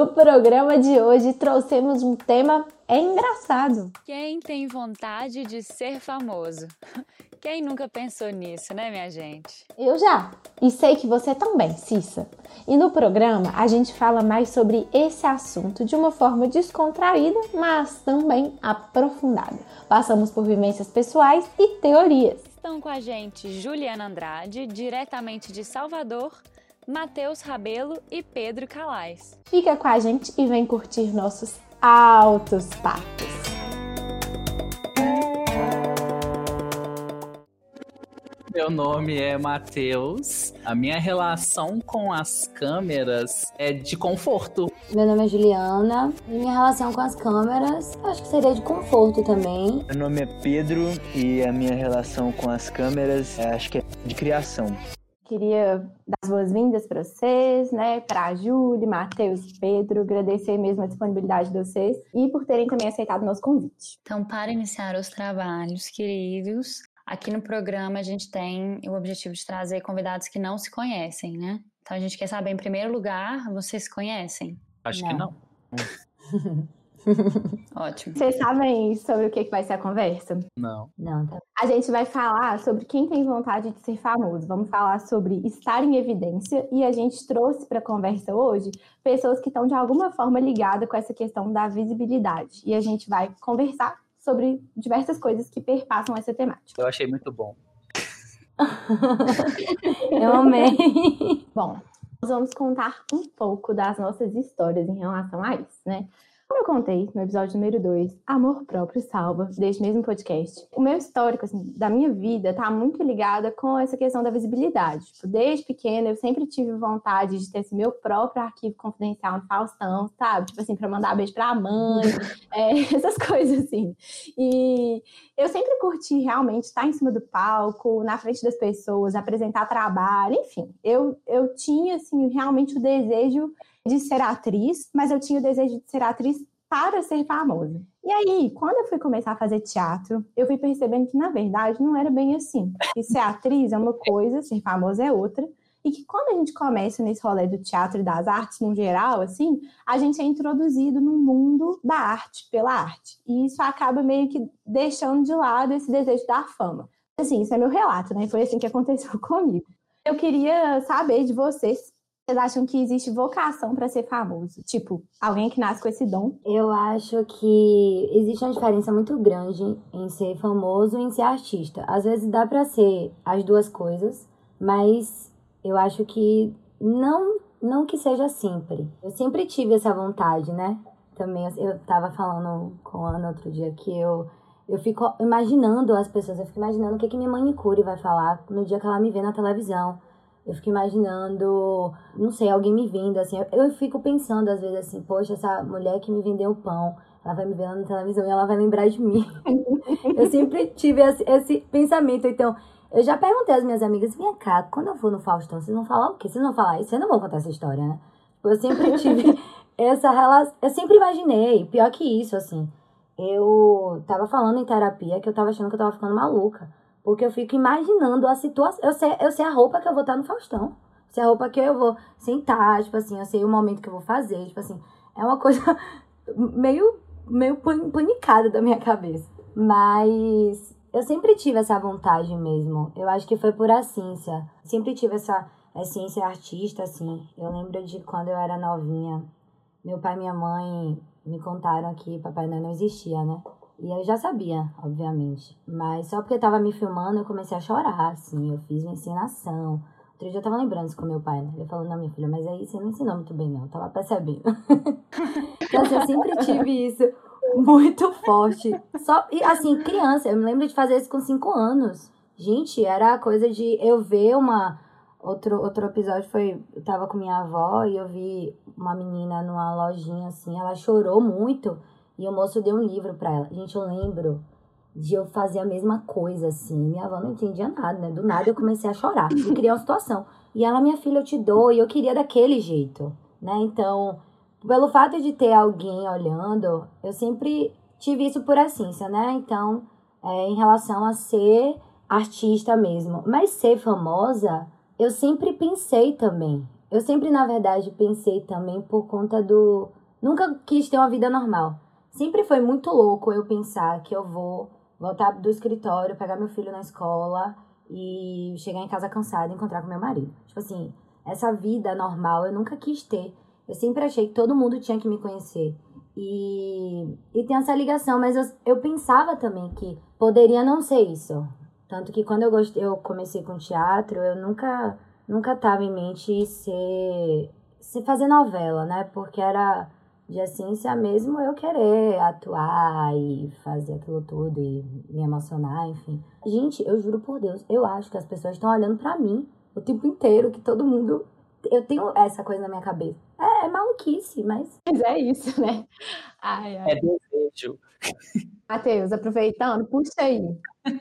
No programa de hoje trouxemos um tema engraçado. Quem tem vontade de ser famoso? Quem nunca pensou nisso, né, minha gente? Eu já. E sei que você também, Cissa. E no programa a gente fala mais sobre esse assunto de uma forma descontraída, mas também aprofundada. Passamos por vivências pessoais e teorias. Estão com a gente Juliana Andrade, diretamente de Salvador, Matheus Rabelo e Pedro Calais. Fica com a gente e vem curtir nossos altos papos. Meu nome é Matheus. A minha relação com as câmeras é de conforto. Meu nome é Juliana e minha relação com as câmeras acho que seria de conforto também. Meu nome é Pedro e a minha relação com as câmeras é, acho que é de criação. Queria dar as boas-vindas para vocês, né? Para a Júlia, Matheus, Pedro, agradecer mesmo a disponibilidade de vocês e por terem também aceitado o nosso convite. Então, para iniciar os trabalhos, queridos, aqui no programa a gente tem o objetivo de trazer convidados que não se conhecem, né? Então a gente quer saber, em primeiro lugar, vocês se conhecem? Acho que não. Ótimo. Vocês sabem sobre o que vai ser a conversa? Não. Não, tá. A gente vai falar sobre quem tem vontade de ser famoso. Vamos falar sobre estar em evidência e a gente trouxe para a conversa hoje pessoas que estão de alguma forma ligadas com essa questão da visibilidade. E a gente vai conversar sobre diversas coisas que perpassam essa temática. Eu achei muito bom. Eu amei. Bom, nós vamos contar um pouco das nossas histórias em relação a isso, né? Como eu contei no episódio número 2, Amor Próprio Salva, deste mesmo podcast, o meu histórico, assim, da minha vida tá muito ligada com essa questão da visibilidade. Tipo, desde pequena, eu sempre tive vontade de ter esse meu próprio arquivo confidencial no Faustão, sabe? Tipo assim, pra mandar beijo pra mãe, é, essas coisas assim. E eu sempre curti realmente estar em cima do palco, na frente das pessoas, apresentar trabalho, enfim. Eu, eu tinha, assim, realmente o desejo de ser atriz, mas eu tinha o desejo de ser atriz para ser famosa. E aí, quando eu fui começar a fazer teatro, eu fui percebendo que, na verdade, não era bem assim. Que ser atriz é uma coisa, ser famosa é outra. E que quando a gente começa nesse rolê do teatro e das artes no geral, assim, a gente é introduzido no mundo da arte, pela arte. E isso acaba meio que deixando de lado esse desejo da fama. Assim, isso é meu relato, né? Foi assim que aconteceu comigo. Eu queria saber de vocês vocês acham que existe vocação para ser famoso? Tipo, alguém que nasce com esse dom? Eu acho que existe uma diferença muito grande em ser famoso e em ser artista. Às vezes dá para ser as duas coisas, mas eu acho que não, não que seja sempre. Eu sempre tive essa vontade, né? Também eu tava falando com a Ana outro dia que eu eu fico imaginando as pessoas, eu fico imaginando o que, que minha manicure vai falar no dia que ela me vê na televisão. Eu fico imaginando, não sei, alguém me vendo, assim. Eu fico pensando, às vezes, assim, poxa, essa mulher que me vendeu o pão, ela vai me ver na televisão e ela vai lembrar de mim. eu sempre tive esse, esse, pensamento. Então, eu já perguntei às minhas amigas, vem cá, quando eu for no Faustão, vocês vão falar o quê? Vocês vão falar isso? Vocês não vão contar essa história, né? Eu sempre tive essa relação. Eu sempre imaginei, pior que isso, assim. Eu tava falando em terapia que eu tava achando que eu tava ficando maluca. Porque eu fico imaginando a situação. Eu sei, eu sei a roupa que eu vou estar no Faustão. Sei a roupa que eu vou sentar, tipo assim, eu sei o momento que eu vou fazer. Tipo assim, é uma coisa meio, meio panicada da minha cabeça. Mas eu sempre tive essa vontade mesmo. Eu acho que foi por essência. Sempre tive essa essência artista, assim. Eu lembro de quando eu era novinha. Meu pai e minha mãe me contaram que Papai Noel não existia, né? E eu já sabia, obviamente. Mas só porque tava me filmando, eu comecei a chorar, assim. Eu fiz uma encenação. Outro dia eu tava lembrando isso com meu pai, né? Ele falou, não, minha filha, mas aí você não ensinou muito bem, não. Eu tava percebendo. então, assim, eu sempre tive isso muito forte. Só, e assim, criança, eu me lembro de fazer isso com cinco anos. Gente, era a coisa de eu ver uma. Outro, outro episódio foi. Eu tava com minha avó e eu vi uma menina numa lojinha assim, ela chorou muito e o moço deu um livro pra ela. Gente, eu lembro de eu fazer a mesma coisa, assim. Minha avó não entendia nada, né? Do nada eu comecei a chorar. Eu queria uma situação. E ela, minha filha, eu te dou. E eu queria daquele jeito, né? Então, pelo fato de ter alguém olhando, eu sempre tive isso por essência, né? Então, é, em relação a ser artista mesmo. Mas ser famosa, eu sempre pensei também. Eu sempre, na verdade, pensei também por conta do. Nunca quis ter uma vida normal. Sempre foi muito louco eu pensar que eu vou voltar do escritório, pegar meu filho na escola e chegar em casa cansada e encontrar com meu marido. Tipo assim, essa vida normal eu nunca quis ter. Eu sempre achei que todo mundo tinha que me conhecer. E, e tem essa ligação, mas eu, eu pensava também que poderia não ser isso. Tanto que quando eu, gostei, eu comecei com teatro, eu nunca nunca tava em mente ser, ser fazer novela, né? Porque era de ciência mesmo eu querer atuar e fazer aquilo tudo e me emocionar, enfim. Gente, eu juro por Deus, eu acho que as pessoas estão olhando para mim o tempo inteiro, que todo mundo. Eu tenho essa coisa na minha cabeça. É, é maluquice, mas. Mas é isso, né? Ai, ai. É desejo. Matheus, aproveitando, puxa aí.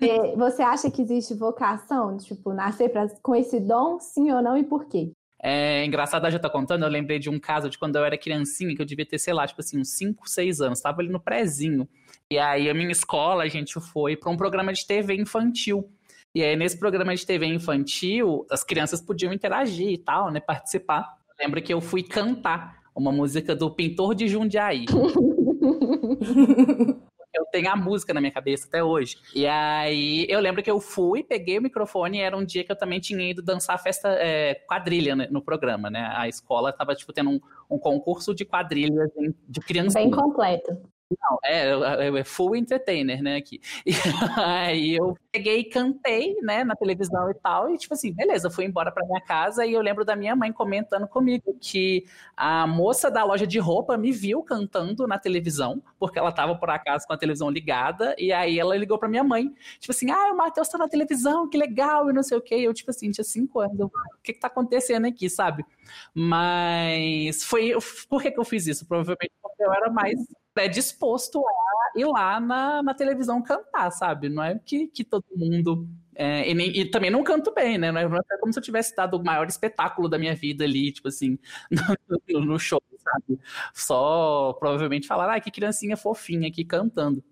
É, você acha que existe vocação? Tipo, nascer pra, com esse dom, sim ou não, e por quê? É engraçado a gente tá contando, eu lembrei de um caso de quando eu era criancinha, que eu devia ter, sei lá, tipo assim, uns 5, 6 anos, tava ali no prézinho. E aí a minha escola, a gente foi para um programa de TV infantil. E aí nesse programa de TV infantil, as crianças podiam interagir e tal, né, participar. Lembro que eu fui cantar uma música do Pintor de Jundiaí. eu tenho a música na minha cabeça até hoje. E aí eu lembro que eu fui, peguei o microfone era um dia que eu também tinha ido dançar festa é, quadrilha né, no programa, né? A escola tava, tipo, tendo um, um concurso de quadrilhas de crianças. Bem completo. Não, é, é full entertainer, né, aqui. E aí eu peguei e cantei, né, na televisão e tal, e tipo assim, beleza, fui embora pra minha casa e eu lembro da minha mãe comentando comigo que a moça da loja de roupa me viu cantando na televisão, porque ela tava por acaso com a televisão ligada, e aí ela ligou pra minha mãe, tipo assim, ah, o Matheus tá na televisão, que legal, e não sei o quê. eu, tipo assim, tinha cinco anos, eu, o que que tá acontecendo aqui, sabe? Mas foi, por que que eu fiz isso? Provavelmente porque eu era mais predisposto a ir lá na, na televisão cantar, sabe? Não é que, que todo mundo. É, e, nem, e, também não canto bem, né? Não é como se eu tivesse dado o maior espetáculo da minha vida ali, tipo assim, no, no show, sabe? Só provavelmente falar, ah, que criancinha fofinha aqui cantando.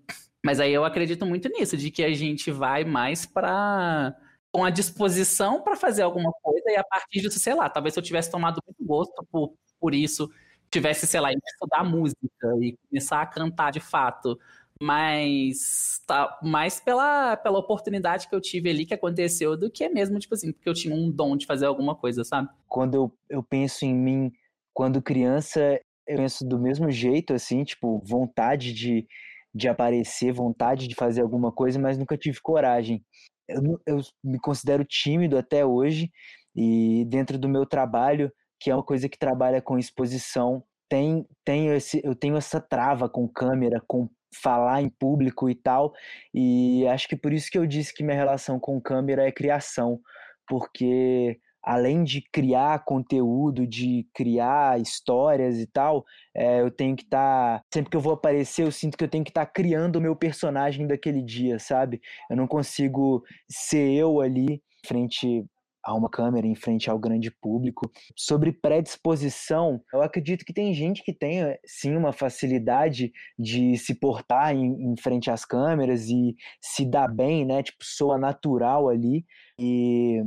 Mas aí eu acredito muito nisso, de que a gente vai mais para com a disposição para fazer alguma coisa e a partir disso, sei lá, talvez eu tivesse tomado muito gosto por, por isso tivesse, sei lá, estudar música e começar a cantar de fato, mas tá mais pela, pela oportunidade que eu tive ali que aconteceu do que mesmo, tipo assim, porque eu tinha um dom de fazer alguma coisa, sabe? Quando eu, eu penso em mim quando criança, eu penso do mesmo jeito, assim, tipo, vontade de, de aparecer, vontade de fazer alguma coisa, mas nunca tive coragem. Eu, eu me considero tímido até hoje e dentro do meu trabalho que é uma coisa que trabalha com exposição, tem, tem esse, eu tenho essa trava com câmera, com falar em público e tal, e acho que por isso que eu disse que minha relação com câmera é criação, porque além de criar conteúdo, de criar histórias e tal, é, eu tenho que estar. Tá, sempre que eu vou aparecer, eu sinto que eu tenho que estar tá criando o meu personagem daquele dia, sabe? Eu não consigo ser eu ali, frente a uma câmera em frente ao grande público. Sobre predisposição, eu acredito que tem gente que tem sim uma facilidade de se portar em, em frente às câmeras e se dar bem, né? Tipo, soa natural ali. E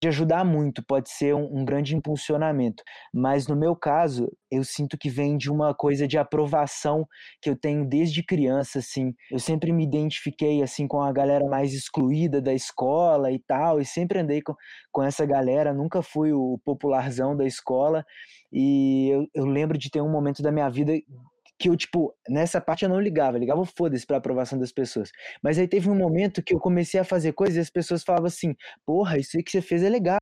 de ajudar muito, pode ser um, um, grande impulsionamento. Mas no meu caso, eu sinto que vem de uma coisa de aprovação que eu tenho desde criança, assim. Eu sempre me identifiquei, assim, com a galera mais excluída da escola e tal, e sempre andei com, com essa galera, nunca fui o popularzão da escola. E eu, eu lembro de ter um momento da minha vida que eu, tipo, nessa parte eu não ligava, eu ligava foda-se pra aprovação das pessoas. Mas aí teve um momento que eu comecei a fazer coisas e as pessoas falavam assim, porra, isso aí que você fez é legal,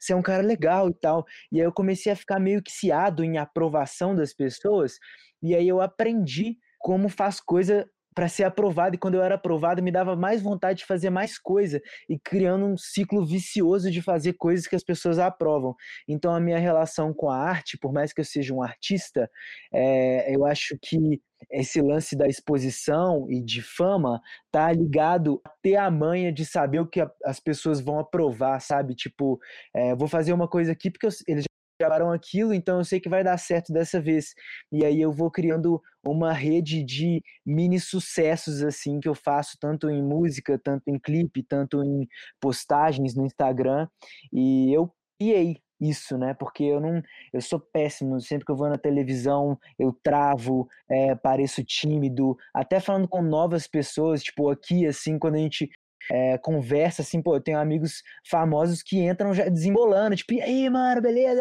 você é um cara legal e tal. E aí eu comecei a ficar meio que ciado em aprovação das pessoas, e aí eu aprendi como faz coisa para ser aprovado, e quando eu era aprovado, me dava mais vontade de fazer mais coisa e criando um ciclo vicioso de fazer coisas que as pessoas aprovam. Então, a minha relação com a arte, por mais que eu seja um artista, é, eu acho que esse lance da exposição e de fama tá ligado a ter a manha de saber o que a, as pessoas vão aprovar, sabe? Tipo, é, vou fazer uma coisa aqui porque eu, eles gravaram aquilo, então eu sei que vai dar certo dessa vez. E aí eu vou criando uma rede de mini sucessos assim que eu faço tanto em música, tanto em clipe, tanto em postagens no Instagram. E eu criei isso, né? Porque eu não, eu sou péssimo. Sempre que eu vou na televisão, eu travo, é, pareço tímido. Até falando com novas pessoas, tipo aqui, assim, quando a gente é, conversa, assim, pô, eu tenho amigos famosos que entram já desembolando, tipo, e aí, mano, beleza?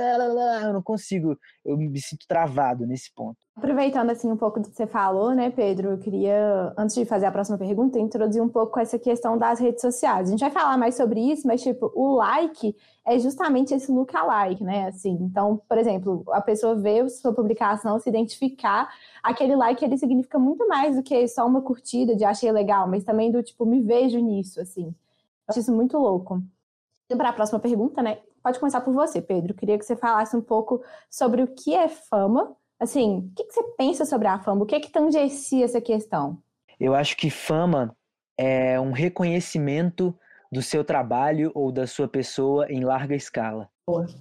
Eu não consigo, eu me sinto travado nesse ponto. Aproveitando, assim, um pouco do que você falou, né, Pedro, eu queria, antes de fazer a próxima pergunta, introduzir um pouco essa questão das redes sociais. A gente vai falar mais sobre isso, mas, tipo, o like é justamente esse lookalike, né, assim. Então, por exemplo, a pessoa vê sua publicação, se identificar, aquele like, ele significa muito mais do que só uma curtida de achei legal, mas também do, tipo, me vejo nisso, assim. Eu acho isso muito louco. E para a próxima pergunta, né, pode começar por você, Pedro. Queria que você falasse um pouco sobre o que é fama, Assim, o que, que você pensa sobre a fama? O que é que tangencia essa questão? Eu acho que fama é um reconhecimento do seu trabalho ou da sua pessoa em larga escala.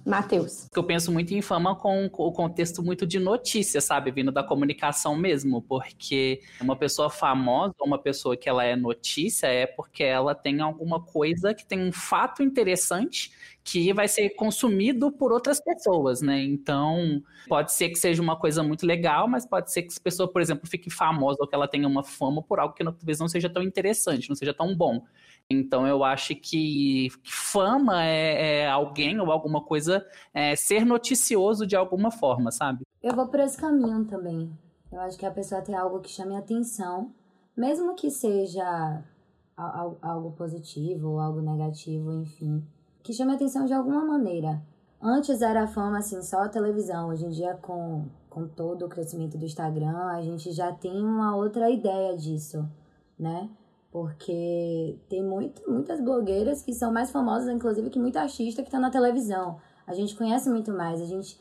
Matheus. Eu penso muito em fama com o contexto muito de notícia, sabe? Vindo da comunicação mesmo, porque uma pessoa famosa, uma pessoa que ela é notícia, é porque ela tem alguma coisa que tem um fato interessante que vai ser consumido por outras pessoas, né? Então, pode ser que seja uma coisa muito legal, mas pode ser que essa pessoa, por exemplo, fique famosa ou que ela tenha uma fama por algo que talvez não seja tão interessante, não seja tão bom. Então eu acho que fama é, é alguém ou alguma coisa é, ser noticioso de alguma forma, sabe? Eu vou por esse caminho também. Eu acho que a pessoa tem algo que chame atenção, mesmo que seja algo positivo ou algo negativo, enfim, que chame atenção de alguma maneira. Antes era a fama assim só a televisão, hoje em dia com com todo o crescimento do Instagram, a gente já tem uma outra ideia disso, né? Porque tem muito, muitas blogueiras que são mais famosas, inclusive, que muita artista que está na televisão. A gente conhece muito mais, a gente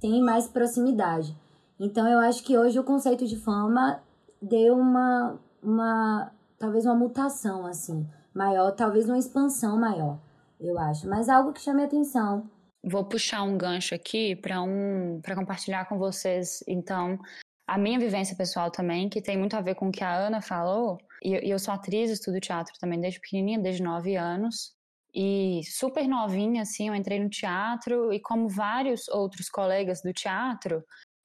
tem mais proximidade. Então eu acho que hoje o conceito de fama deu uma, uma talvez uma mutação assim, maior, talvez uma expansão maior, eu acho, mas algo que chame atenção. Vou puxar um gancho aqui para um para compartilhar com vocês, então, a minha vivência pessoal também, que tem muito a ver com o que a Ana falou, e, eu sou atriz, estudo teatro também desde pequenininha, desde nove anos. E super novinha, assim, eu entrei no teatro e como vários outros colegas do teatro,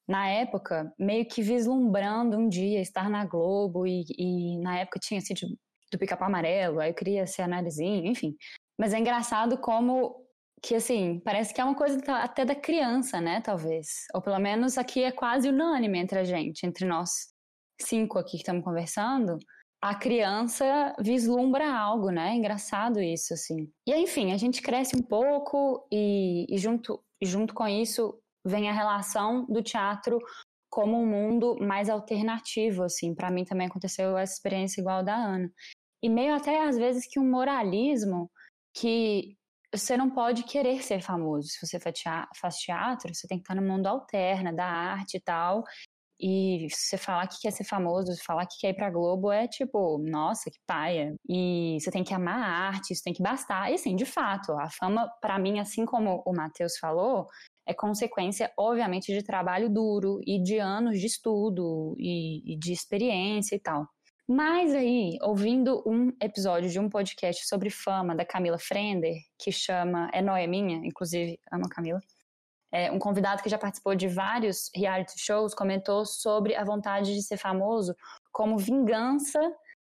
na época, meio que vislumbrando um dia estar na Globo e, e na época tinha assim, do pica-pau amarelo, aí eu queria ser analisinho, enfim. Mas é engraçado como que, assim, parece que é uma coisa até da criança, né, talvez. Ou pelo menos aqui é quase unânime entre a gente, entre nós cinco aqui que estamos conversando, a criança vislumbra algo, né? É engraçado isso, assim. E enfim, a gente cresce um pouco e, e junto, junto com isso vem a relação do teatro como um mundo mais alternativo, assim. Para mim também aconteceu essa experiência igual da Ana. E meio até às vezes que um moralismo que você não pode querer ser famoso. Se você faz teatro, você tem que estar no mundo alterna, da arte e tal. E você falar que quer ser famoso, falar que quer ir pra Globo é tipo, nossa, que paia. E você tem que amar a arte, isso tem que bastar. E assim, de fato, a fama, para mim, assim como o Matheus falou, é consequência, obviamente, de trabalho duro e de anos de estudo e, e de experiência e tal. Mas aí, ouvindo um episódio de um podcast sobre fama da Camila Frender, que chama É Noia Minha, inclusive amo a Camila, é, um convidado que já participou de vários reality shows comentou sobre a vontade de ser famoso como vingança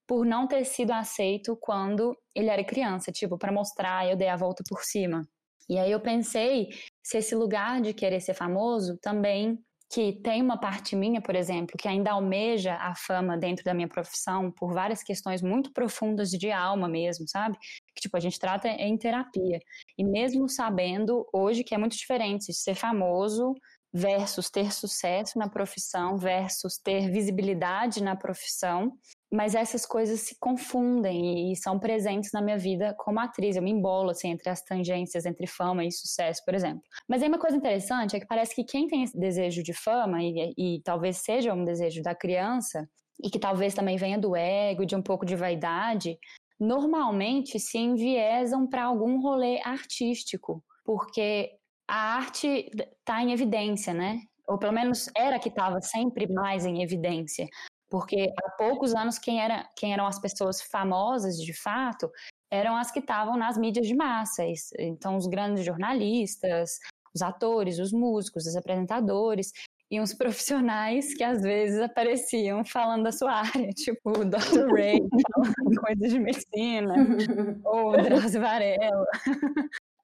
por não ter sido aceito quando ele era criança, tipo, para mostrar eu dei a volta por cima. E aí eu pensei se esse lugar de querer ser famoso também que tem uma parte minha, por exemplo, que ainda almeja a fama dentro da minha profissão por várias questões muito profundas de alma mesmo, sabe? Que tipo a gente trata em terapia. E mesmo sabendo hoje que é muito diferente ser famoso versus ter sucesso na profissão versus ter visibilidade na profissão, mas essas coisas se confundem e são presentes na minha vida como atriz. Eu me embolo assim, entre as tangências entre fama e sucesso, por exemplo. Mas aí uma coisa interessante é que parece que quem tem esse desejo de fama, e, e talvez seja um desejo da criança, e que talvez também venha do ego, de um pouco de vaidade, normalmente se enviesam para algum rolê artístico, porque a arte está em evidência, né? Ou pelo menos era que estava sempre mais em evidência. Porque há poucos anos, quem, era, quem eram as pessoas famosas de fato eram as que estavam nas mídias de massa. Então, os grandes jornalistas, os atores, os músicos, os apresentadores e uns profissionais que às vezes apareciam falando da sua área, tipo o Dr. Ray, falando coisas de medicina, ou o Drauzio Varela.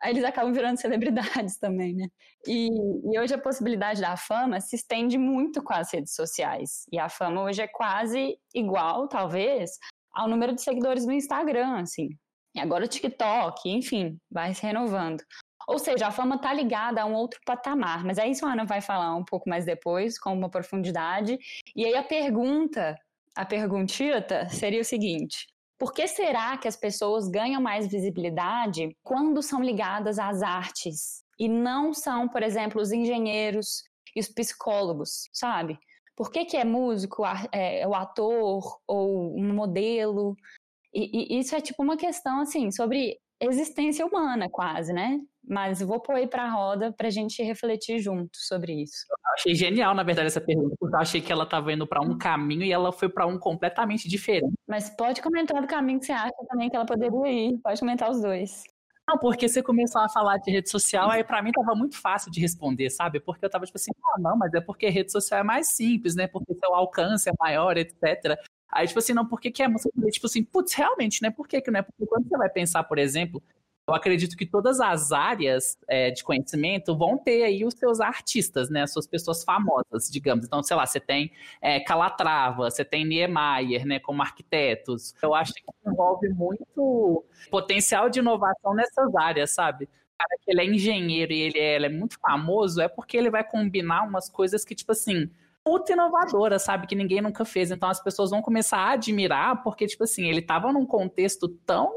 Aí eles acabam virando celebridades também, né? E, e, hoje a possibilidade da fama se estende muito com as redes sociais. E a fama hoje é quase igual, talvez, ao número de seguidores no Instagram, assim. E agora o TikTok, enfim, vai se renovando. Ou seja, a fama está ligada a um outro patamar, mas é isso a Ana vai falar um pouco mais depois, com uma profundidade. E aí a pergunta, a perguntita, seria o seguinte: por que será que as pessoas ganham mais visibilidade quando são ligadas às artes e não são, por exemplo, os engenheiros e os psicólogos, sabe? Por que, que é músico, é, o ator ou um modelo? E, e, isso é tipo uma questão assim sobre existência humana, quase, né? Mas vou pôr aí pra roda pra gente refletir junto sobre isso. Eu achei genial, na verdade, essa pergunta, porque eu achei que ela tava indo para um caminho e ela foi para um completamente diferente. Mas pode comentar do caminho que você acha também que ela poderia ir. Pode comentar os dois. Não, porque você começou a falar de rede social, aí para mim tava muito fácil de responder, sabe? Porque eu tava tipo assim, ah, não, mas é porque rede social é mais simples, né? Porque seu alcance é maior, etc. Aí, tipo assim, não, por que, que é música? Tipo assim, putz, realmente, né? Por que, que não é? Porque quando você vai pensar, por exemplo, eu acredito que todas as áreas é, de conhecimento vão ter aí os seus artistas, né? As suas pessoas famosas, digamos. Então, sei lá, você tem é, Calatrava, você tem Niemeyer, né? Como arquitetos. Eu acho que envolve muito potencial de inovação nessas áreas, sabe? cara que ele é engenheiro e ele é, ele é muito famoso é porque ele vai combinar umas coisas que, tipo assim, puta inovadora, sabe? Que ninguém nunca fez. Então as pessoas vão começar a admirar, porque, tipo assim, ele estava num contexto tão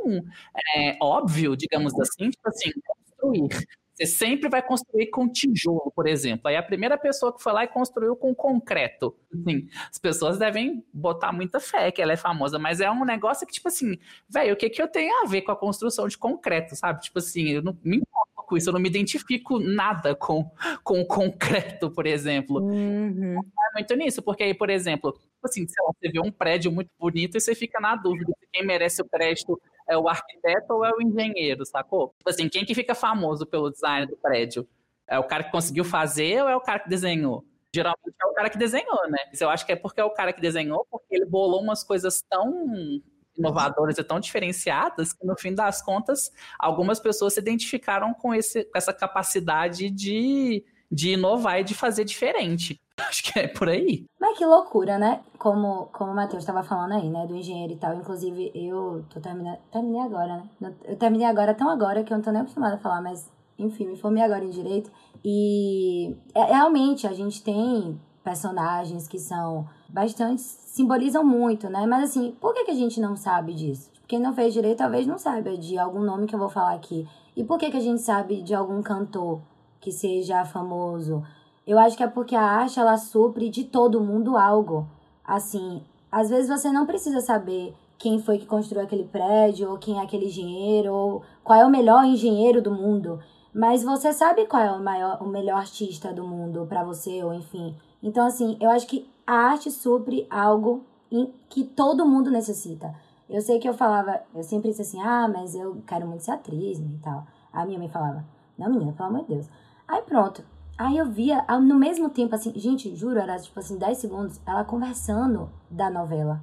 é, óbvio, digamos assim, tipo assim, construir. Você sempre vai construir com tijolo, por exemplo. Aí a primeira pessoa que foi lá e construiu com concreto. Assim, as pessoas devem botar muita fé que ela é famosa, mas é um negócio que, tipo assim, velho, o que, que eu tenho a ver com a construção de concreto, sabe? Tipo assim, eu não me importo com isso, eu não me identifico nada com, com concreto, por exemplo. Uhum. É muito nisso, porque aí, por exemplo, tipo assim, lá, você vê um prédio muito bonito e você fica na dúvida se quem merece o prédio é o arquiteto ou é o engenheiro, sacou? Tipo assim, quem que fica famoso pelo design do prédio? É o cara que conseguiu fazer ou é o cara que desenhou? Geralmente é o cara que desenhou, né? Eu acho que é porque é o cara que desenhou, porque ele bolou umas coisas tão inovadoras e tão diferenciadas que, no fim das contas, algumas pessoas se identificaram com, esse, com essa capacidade de, de inovar e de fazer diferente. Acho que é por aí. Mas que loucura, né? Como, como o Matheus estava falando aí, né? Do engenheiro e tal. Inclusive, eu tô terminando. Terminei agora, né? Eu terminei agora, tão agora, que eu não tô nem acostumada a falar, mas enfim, me formei agora em direito. E é, realmente a gente tem personagens que são bastante simbolizam muito, né? Mas assim, por que, que a gente não sabe disso? Quem não fez direito talvez não saiba de algum nome que eu vou falar aqui. E por que, que a gente sabe de algum cantor que seja famoso? Eu acho que é porque a arte ela supre de todo mundo algo. Assim, às vezes você não precisa saber quem foi que construiu aquele prédio, ou quem é aquele engenheiro, ou qual é o melhor engenheiro do mundo. Mas você sabe qual é o, maior, o melhor artista do mundo para você, ou enfim. Então, assim, eu acho que a arte supre algo que todo mundo necessita. Eu sei que eu falava, eu sempre disse assim, ah, mas eu quero muito ser atriz né, e tal. A minha mãe falava, não, menina, pelo amor de Deus. Aí pronto. Aí eu via, no mesmo tempo, assim, gente, juro, era tipo assim, 10 segundos, ela conversando da novela.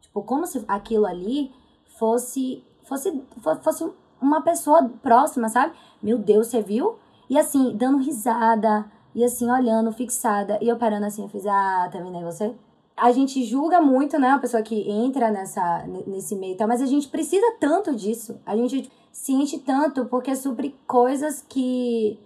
Tipo, como se aquilo ali fosse, fosse, fosse uma pessoa próxima, sabe? Meu Deus, você viu? E assim, dando risada, e assim, olhando, fixada. E eu parando assim, eu fiz, ah, terminei você? A gente julga muito, né, a pessoa que entra nessa, nesse meio e tal, mas a gente precisa tanto disso. A gente sente tanto porque supre coisas que,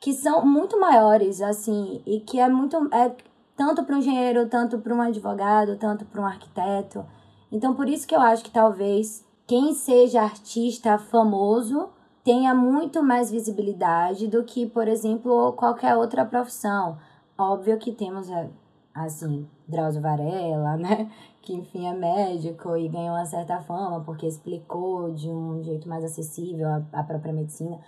que são muito maiores, assim, e que é muito. É tanto para um engenheiro, tanto para um advogado, tanto para um arquiteto. Então, por isso que eu acho que talvez quem seja artista famoso tenha muito mais visibilidade do que, por exemplo, qualquer outra profissão. Óbvio que temos, é, assim, Drauzio Varela, né? Que, enfim, é médico e ganhou uma certa fama porque explicou de um jeito mais acessível a, a própria medicina.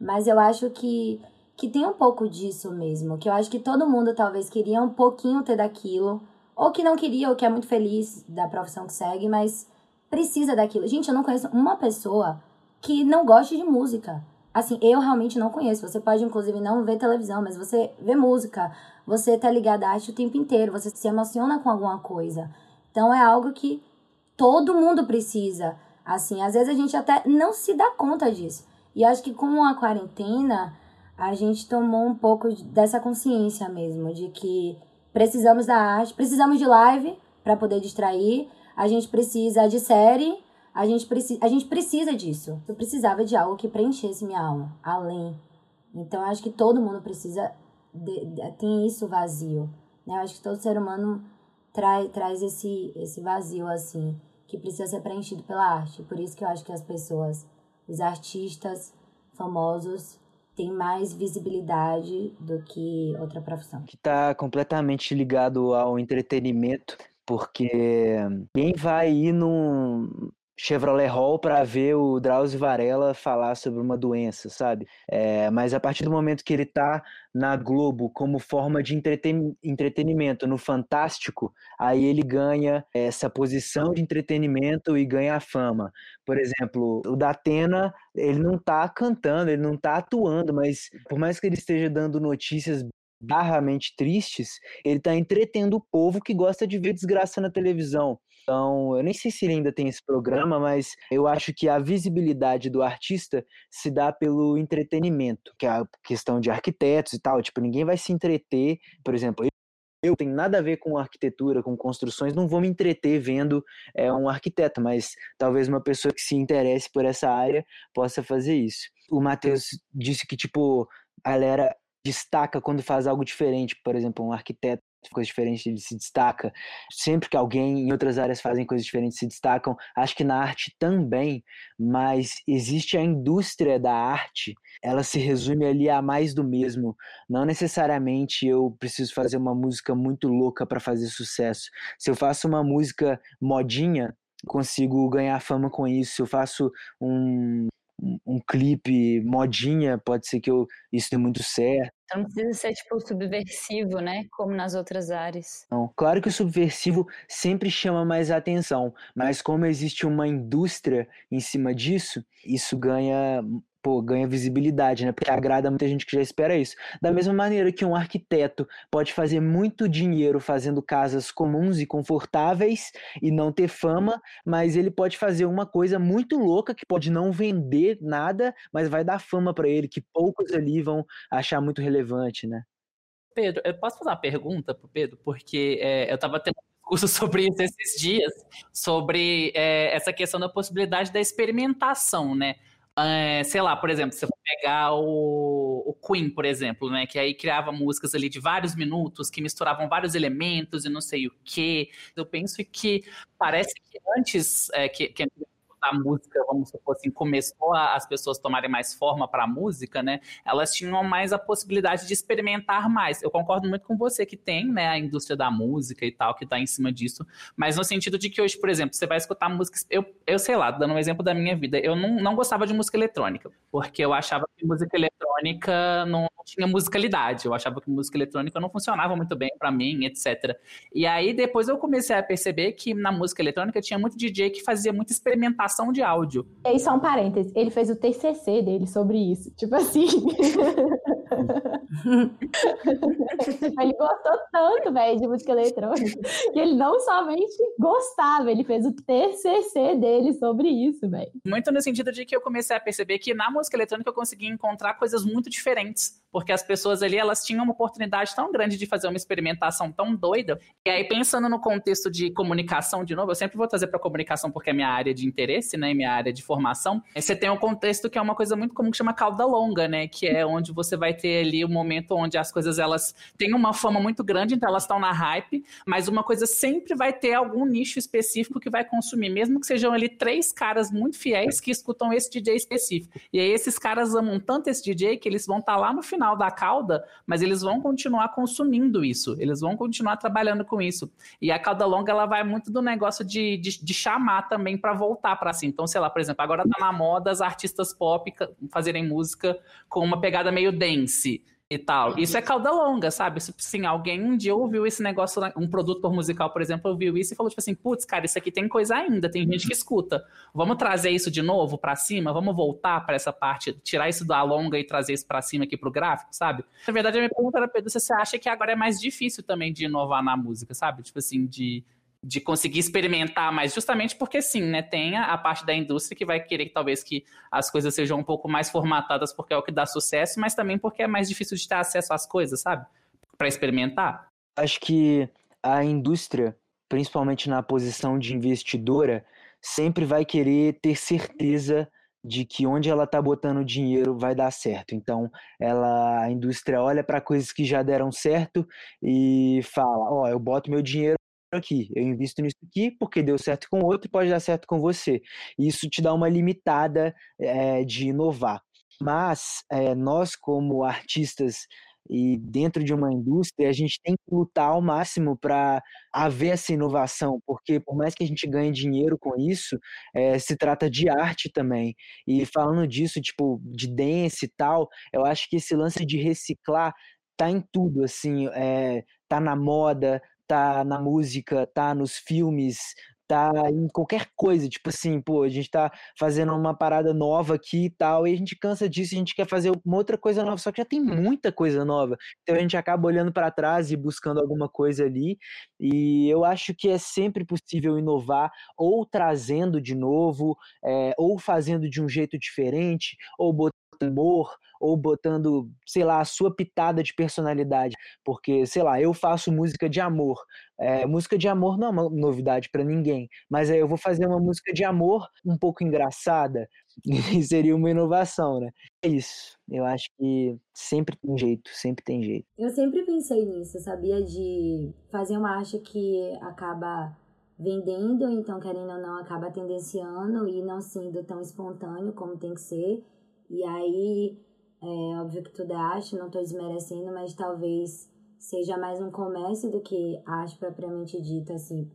Mas eu acho que, que tem um pouco disso mesmo. Que eu acho que todo mundo talvez queria um pouquinho ter daquilo. Ou que não queria, ou que é muito feliz da profissão que segue, mas precisa daquilo. Gente, eu não conheço uma pessoa que não goste de música. Assim, eu realmente não conheço. Você pode, inclusive, não ver televisão, mas você vê música. Você tá ligado à arte o tempo inteiro. Você se emociona com alguma coisa. Então, é algo que todo mundo precisa. Assim, às vezes a gente até não se dá conta disso. E acho que com a quarentena, a gente tomou um pouco dessa consciência mesmo, de que precisamos da arte, precisamos de live para poder distrair, a gente precisa de série, a gente, preci a gente precisa disso. Eu precisava de algo que preenchesse minha alma, além. Então, acho que todo mundo precisa, de, de, tem isso vazio. Né? Eu acho que todo ser humano trai, traz esse, esse vazio, assim, que precisa ser preenchido pela arte. Por isso que eu acho que as pessoas, os artistas famosos, têm mais visibilidade do que outra profissão. Que está completamente ligado ao entretenimento porque quem vai ir num Chevrolet Hall para ver o Drauzio Varela falar sobre uma doença, sabe? É, mas a partir do momento que ele está na Globo como forma de entreten entretenimento no Fantástico, aí ele ganha essa posição de entretenimento e ganha a fama. Por exemplo, o Datena, ele não está cantando, ele não está atuando, mas por mais que ele esteja dando notícias barramente tristes, ele está entretendo o povo que gosta de ver desgraça na televisão. Então, eu nem sei se ele ainda tem esse programa, mas eu acho que a visibilidade do artista se dá pelo entretenimento, que é a questão de arquitetos e tal. Tipo, ninguém vai se entreter, por exemplo, eu tenho nada a ver com arquitetura, com construções, não vou me entreter vendo é, um arquiteto, mas talvez uma pessoa que se interesse por essa área possa fazer isso. O Matheus disse que, tipo, a galera destaca quando faz algo diferente, por exemplo, um arquiteto coisa diferente ele se destaca. Sempre que alguém em outras áreas fazem coisas diferentes se destacam. Acho que na arte também, mas existe a indústria da arte. Ela se resume ali a mais do mesmo. Não necessariamente eu preciso fazer uma música muito louca para fazer sucesso. Se eu faço uma música modinha, consigo ganhar fama com isso. Se eu faço um um, clipe modinha, pode ser que eu, isso dê muito certo. Então não precisa ser tipo subversivo, né? Como nas outras áreas. Não, claro que o subversivo sempre chama mais atenção, mas como existe uma indústria em cima disso, isso ganha pô, ganha visibilidade, né? Porque agrada muita gente que já espera isso. Da mesma maneira que um arquiteto pode fazer muito dinheiro fazendo casas comuns e confortáveis e não ter fama, mas ele pode fazer uma coisa muito louca que pode não vender nada, mas vai dar fama para ele, que poucos ali vão achar muito relevante, né? Pedro, eu posso fazer uma pergunta pro Pedro? Porque é, eu estava tendo curso sobre isso esses dias, sobre é, essa questão da possibilidade da experimentação, né? É, sei lá, por exemplo, você for pegar o, o, Queen, por exemplo, né? Que aí criava músicas ali de vários minutos, que misturavam vários elementos e não sei o quê. Eu penso que parece que antes é, que, que a música, vamos supor assim, começou a, as pessoas tomarem mais forma para a música, né? Elas tinham mais a possibilidade de experimentar mais. Eu concordo muito com você que tem, né, a indústria da música e tal, que está em cima disso, mas no sentido de que hoje, por exemplo, você vai escutar músicas. Eu, eu sei lá, dando um exemplo da minha vida, eu não, não gostava de música eletrônica, porque eu achava que música eletrônica não tinha musicalidade. Eu achava que música eletrônica não funcionava muito bem para mim, etc. E aí depois eu comecei a perceber que na música eletrônica tinha muito DJ que fazia muita experimentação de áudio. E aí só um parênteses, ele fez o TCC dele sobre isso, tipo assim. ele gostou tanto, velho, de música eletrônica, que ele não somente gostava, ele fez o TCC dele sobre isso, velho. Muito no sentido de que eu comecei a perceber que na música eletrônica eu conseguia encontrar coisas muito diferentes porque as pessoas ali, elas tinham uma oportunidade tão grande de fazer uma experimentação tão doida. E aí, pensando no contexto de comunicação, de novo, eu sempre vou trazer para comunicação porque é minha área de interesse, né, minha área de formação. Você tem um contexto que é uma coisa muito comum que chama cauda longa, né, que é onde você vai ter ali o um momento onde as coisas, elas têm uma fama muito grande, então elas estão na hype, mas uma coisa sempre vai ter algum nicho específico que vai consumir, mesmo que sejam ali três caras muito fiéis que escutam esse DJ específico. E aí esses caras amam tanto esse DJ que eles vão estar tá lá no final da cauda, mas eles vão continuar consumindo isso, eles vão continuar trabalhando com isso. E a cauda longa ela vai muito do negócio de, de, de chamar também para voltar para si. Então, sei lá, por exemplo, agora tá na moda as artistas pop fazerem música com uma pegada meio dance e tal. Isso é cauda longa, sabe? Sim, alguém um dia ouviu esse negócio, um produtor musical, por exemplo, ouviu isso e falou tipo assim, putz, cara, isso aqui tem coisa ainda, tem gente que escuta. Vamos trazer isso de novo para cima, vamos voltar para essa parte, tirar isso da longa e trazer isso para cima aqui pro gráfico, sabe? Na verdade, a minha pergunta era, Pedro, se você acha que agora é mais difícil também de inovar na música, sabe? Tipo assim, de de conseguir experimentar mais, justamente porque sim, né? Tem a, parte da indústria que vai querer que talvez que as coisas sejam um pouco mais formatadas porque é o que dá sucesso, mas também porque é mais difícil de ter acesso às coisas, sabe? Para experimentar. Acho que a indústria, principalmente na posição de investidora, sempre vai querer ter certeza de que onde ela está botando dinheiro vai dar certo. Então, ela, a indústria olha para coisas que já deram certo e fala: ó, oh, eu boto meu dinheiro aqui, eu invisto nisso aqui porque deu certo com o outro pode dar certo com você. Isso te dá uma limitada é, de inovar. Mas é, nós, como artistas e dentro de uma indústria, a gente tem que lutar ao máximo para haver essa inovação, porque por mais que a gente ganhe dinheiro com isso, é, se trata de arte também. E falando disso, tipo, de dance e tal, eu acho que esse lance de reciclar tá em tudo, assim, é, tá na moda, tá na música, tá nos filmes, tá em qualquer coisa, tipo assim, pô, a gente tá fazendo uma parada nova aqui e tal, e a gente cansa disso, a gente quer fazer uma outra coisa nova, só que já tem muita coisa nova. Então a gente acaba olhando para trás e buscando alguma coisa ali, e eu acho que é sempre possível inovar, ou trazendo de novo, é, ou fazendo de um jeito diferente, ou botando humor, ou botando, sei lá, a sua pitada de personalidade. Porque, sei lá, eu faço música de amor. É, música de amor não é uma novidade para ninguém, mas aí eu vou fazer uma música de amor um pouco engraçada e seria uma inovação, né? É isso. Eu acho que sempre tem jeito, sempre tem jeito. Eu sempre pensei nisso, sabia? De fazer uma arte que acaba vendendo, então querendo ou não acaba tendenciando e não sendo tão espontâneo como tem que ser. E aí é óbvio que tudo é arte, não estou desmerecendo, mas talvez seja mais um comércio do que arte propriamente dita, assim,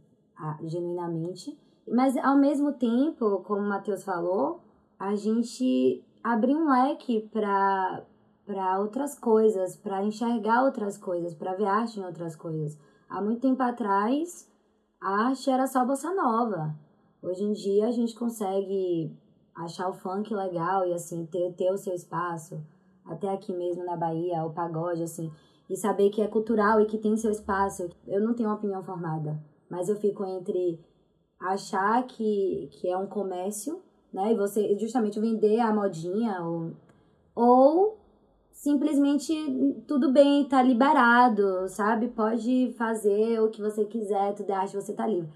genuinamente. Mas, ao mesmo tempo, como o Matheus falou, a gente abriu um leque para para outras coisas, para enxergar outras coisas, para ver arte em outras coisas. Há muito tempo atrás, a arte era só bossa nova. Hoje em dia a gente consegue achar o funk legal e assim ter, ter o seu espaço até aqui mesmo na Bahia, o pagode, assim, e saber que é cultural e que tem seu espaço. Eu não tenho uma opinião formada, mas eu fico entre achar que, que é um comércio, né, e você justamente vender a modinha, ou, ou simplesmente tudo bem, tá liberado, sabe? Pode fazer o que você quiser, tudo é arte, você tá livre.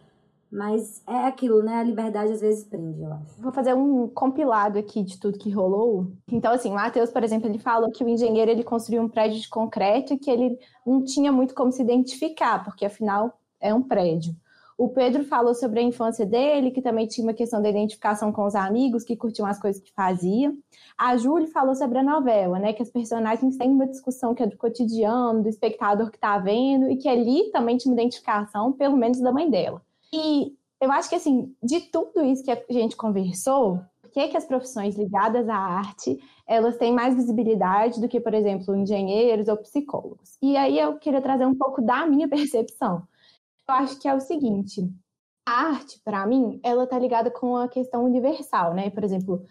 Mas é aquilo, né? A liberdade às vezes prende, eu acho. Vou fazer um compilado aqui de tudo que rolou. Então, assim, o Matheus, por exemplo, ele falou que o engenheiro ele construiu um prédio de concreto e que ele não tinha muito como se identificar, porque afinal é um prédio. O Pedro falou sobre a infância dele, que também tinha uma questão da identificação com os amigos, que curtiam as coisas que fazia. A Júlia falou sobre a novela, né? Que as personagens têm uma discussão que é do cotidiano, do espectador que está vendo, e que ali também tinha uma identificação, pelo menos da mãe dela. E eu acho que, assim, de tudo isso que a gente conversou, por que, que as profissões ligadas à arte elas têm mais visibilidade do que, por exemplo, engenheiros ou psicólogos? E aí eu queria trazer um pouco da minha percepção. Eu acho que é o seguinte: a arte, para mim, ela tá ligada com a questão universal, né? Por exemplo,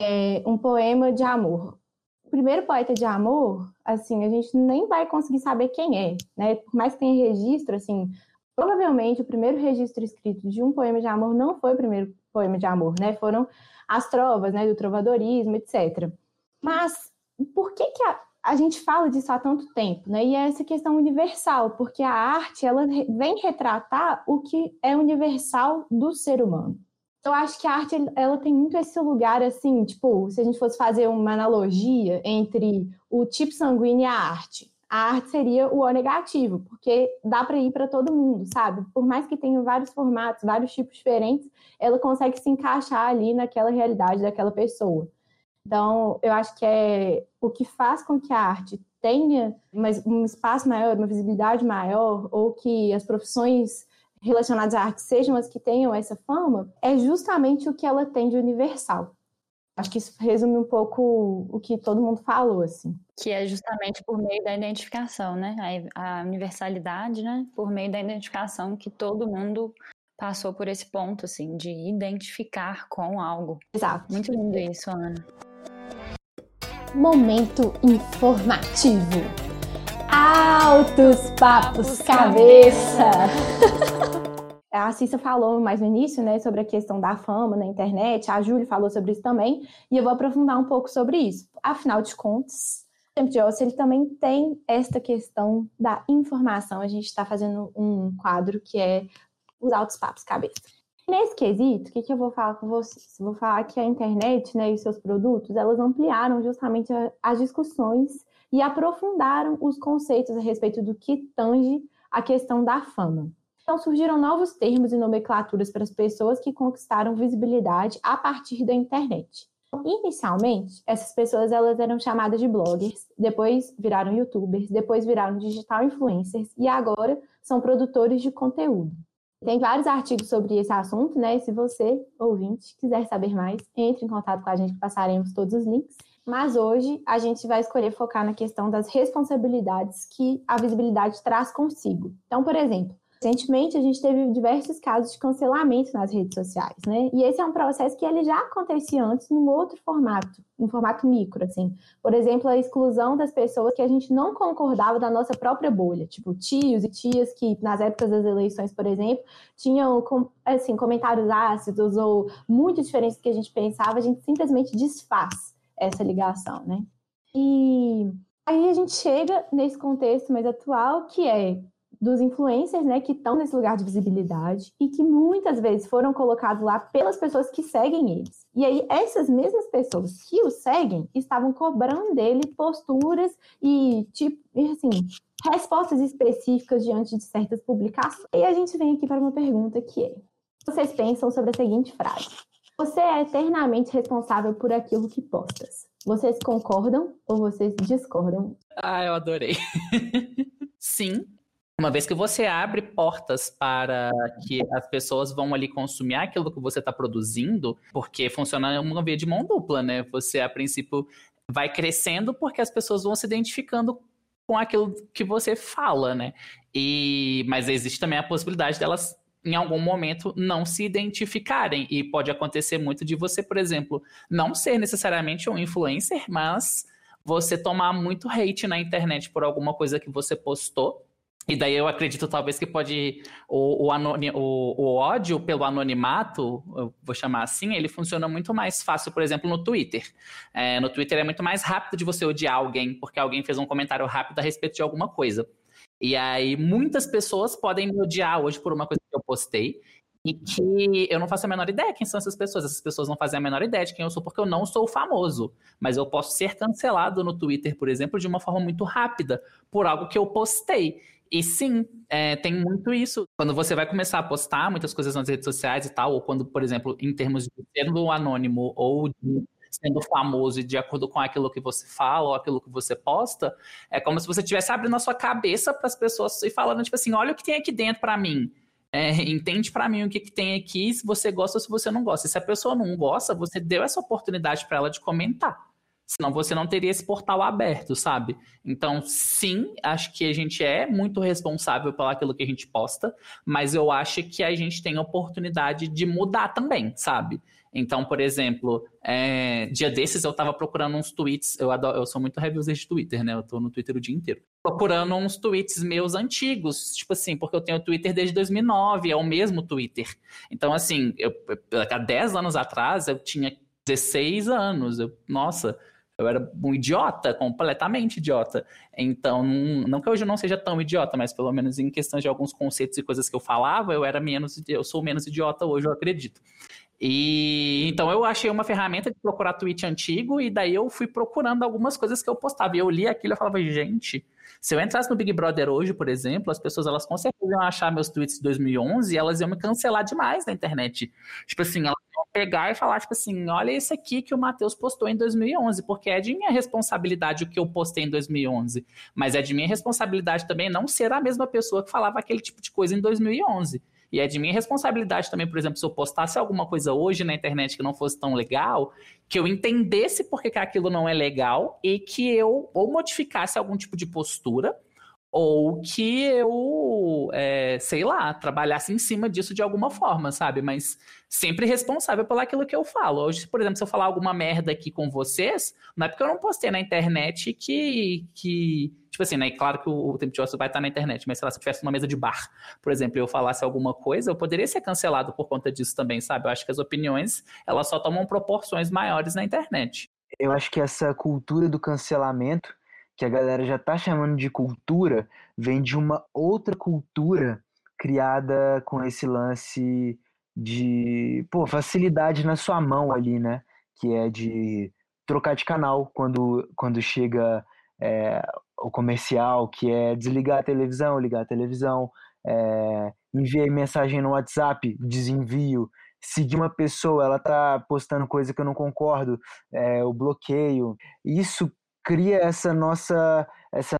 é um poema de amor. O primeiro poeta de amor, assim, a gente nem vai conseguir saber quem é, né? Por mais que tenha registro, assim, Provavelmente, o primeiro registro escrito de um poema de amor não foi o primeiro poema de amor, né? Foram as trovas, né, do trovadorismo, etc. Mas por que, que a, a gente fala disso há tanto tempo, né? E é essa questão universal, porque a arte ela vem retratar o que é universal do ser humano. Eu acho que a arte ela tem muito esse lugar assim, tipo, se a gente fosse fazer uma analogia entre o tipo sanguíneo e a arte, a arte seria o O negativo, porque dá para ir para todo mundo, sabe? Por mais que tenha vários formatos, vários tipos diferentes, ela consegue se encaixar ali naquela realidade daquela pessoa. Então, eu acho que é o que faz com que a arte tenha um espaço maior, uma visibilidade maior, ou que as profissões relacionadas à arte sejam as que tenham essa fama, é justamente o que ela tem de universal. Acho que isso resume um pouco o que todo mundo falou, assim. Que é justamente por meio da identificação, né? A universalidade, né? Por meio da identificação que todo mundo passou por esse ponto, assim, de identificar com algo. Exato. Muito lindo isso, Ana. Momento informativo. Altos papos cabeça. A Cissa falou mais no início, né, sobre a questão da fama na internet, a Júlia falou sobre isso também, e eu vou aprofundar um pouco sobre isso. Afinal de contas, o Tempo de Osso, ele também tem esta questão da informação. A gente está fazendo um quadro que é os altos papos cabeça. Nesse quesito, o que, que eu vou falar com vocês? vou falar que a internet né, e seus produtos, elas ampliaram justamente as discussões e aprofundaram os conceitos a respeito do que tange a questão da fama. Então surgiram novos termos e nomenclaturas para as pessoas que conquistaram visibilidade a partir da internet. Inicialmente, essas pessoas elas eram chamadas de bloggers, depois viraram youtubers, depois viraram digital influencers e agora são produtores de conteúdo. Tem vários artigos sobre esse assunto, né? Se você, ouvinte, quiser saber mais, entre em contato com a gente, que passaremos todos os links. Mas hoje a gente vai escolher focar na questão das responsabilidades que a visibilidade traz consigo. Então, por exemplo, Recentemente, a gente teve diversos casos de cancelamento nas redes sociais, né? E esse é um processo que ele já acontecia antes num outro formato, um formato micro, assim. Por exemplo, a exclusão das pessoas que a gente não concordava da nossa própria bolha, tipo tios e tias que, nas épocas das eleições, por exemplo, tinham, assim, comentários ácidos ou muito diferentes do que a gente pensava, a gente simplesmente desfaz essa ligação, né? E aí a gente chega nesse contexto mais atual, que é dos influencers, né, que estão nesse lugar de visibilidade e que muitas vezes foram colocados lá pelas pessoas que seguem eles. E aí essas mesmas pessoas que o seguem estavam cobrando dele posturas e tipo, assim, respostas específicas diante de certas publicações. E a gente vem aqui para uma pergunta que é: vocês pensam sobre a seguinte frase? Você é eternamente responsável por aquilo que postas. Vocês concordam ou vocês discordam? Ah, eu adorei. Sim, uma vez que você abre portas para que as pessoas vão ali consumir aquilo que você está produzindo, porque funciona uma via de mão dupla, né? Você, a princípio, vai crescendo porque as pessoas vão se identificando com aquilo que você fala, né? E, mas existe também a possibilidade delas, em algum momento, não se identificarem. E pode acontecer muito de você, por exemplo, não ser necessariamente um influencer, mas você tomar muito hate na internet por alguma coisa que você postou e daí eu acredito talvez que pode o, o, o, o, ódio pelo anonimato, eu vou chamar assim, ele funciona muito mais fácil, por exemplo, no Twitter. É, no Twitter é muito mais rápido de você odiar alguém, porque alguém fez um comentário rápido a respeito de alguma coisa. E aí muitas pessoas podem me odiar hoje por uma coisa que eu postei. E que eu não faço a menor ideia quem são essas pessoas. Essas pessoas não fazem a menor ideia de quem eu sou, porque eu não sou famoso. Mas eu posso ser cancelado no Twitter, por exemplo, de uma forma muito rápida, por algo que eu postei. E sim, é, tem muito isso. Quando você vai começar a postar muitas coisas nas redes sociais e tal, ou quando, por exemplo, em termos de sendo anônimo ou de sendo famoso e de acordo com aquilo que você fala ou aquilo que você posta, é como se você estivesse abrindo a sua cabeça para as pessoas e falando, tipo assim, olha o que tem aqui dentro para mim. É, entende para mim o que, que tem aqui, se você gosta ou se você não gosta. E se a pessoa não gosta, você deu essa oportunidade para ela de comentar. Senão você não teria esse portal aberto, sabe? Então, sim, acho que a gente é muito responsável pelo aquilo que a gente posta, mas eu acho que a gente tem a oportunidade de mudar também, sabe? Então, por exemplo, é, dia desses eu tava procurando uns tweets, eu, adoro, eu sou muito reviewer de Twitter, né? Eu tô no Twitter o dia inteiro. Procurando uns tweets meus antigos, tipo assim, porque eu tenho Twitter desde 2009, é o mesmo Twitter. Então, assim, eu, há 10 anos atrás eu tinha 16 anos. Eu, nossa, Eu era um idiota, completamente idiota. Então, não que hoje eu não seja tão idiota, mas pelo menos em questão de alguns conceitos e coisas que eu falava, eu era menos, eu sou menos idiota hoje, eu acredito. E então eu achei uma ferramenta de procurar tweet antigo e daí eu fui procurando algumas coisas que eu postava. E eu li aquilo e falava, gente, se eu entrasse no Big Brother hoje, por exemplo, as pessoas elas com certeza iam achar meus tweets de 2011 e elas iam me cancelar demais na internet. Tipo assim, elas iam pegar e falar tipo assim, olha isso aqui que o Matheus postou em 2011, porque é de minha responsabilidade o que eu postei em 2011, mas é de minha responsabilidade também não ser a mesma pessoa que falava aquele tipo de coisa em 2011. E é de minha responsabilidade também, por exemplo, se eu postasse alguma coisa hoje na internet que não fosse tão legal, que eu entendesse por que aquilo não é legal e que eu ou modificasse algum tipo de postura ou que eu, é, sei lá, trabalhasse em cima disso de alguma forma, sabe? Mas sempre responsável pelo aquilo que eu falo. Hoje, por exemplo, se eu falar alguma merda aqui com vocês, não é porque eu não postei na internet que, que tipo assim, né? Claro que o, o tempo de ócio vai estar na internet, mas sei lá, se eu tivesse uma mesa de bar, por exemplo, e eu falasse alguma coisa, eu poderia ser cancelado por conta disso também, sabe? Eu acho que as opiniões, elas só tomam proporções maiores na internet. Eu acho que essa cultura do cancelamento que a galera já tá chamando de cultura, vem de uma outra cultura criada com esse lance de pô, facilidade na sua mão ali, né? Que é de trocar de canal quando, quando chega é, o comercial, que é desligar a televisão, ligar a televisão, é, mensagem no WhatsApp, desenvio, seguir uma pessoa, ela tá postando coisa que eu não concordo, é, o bloqueio. Isso cria essa nossa essa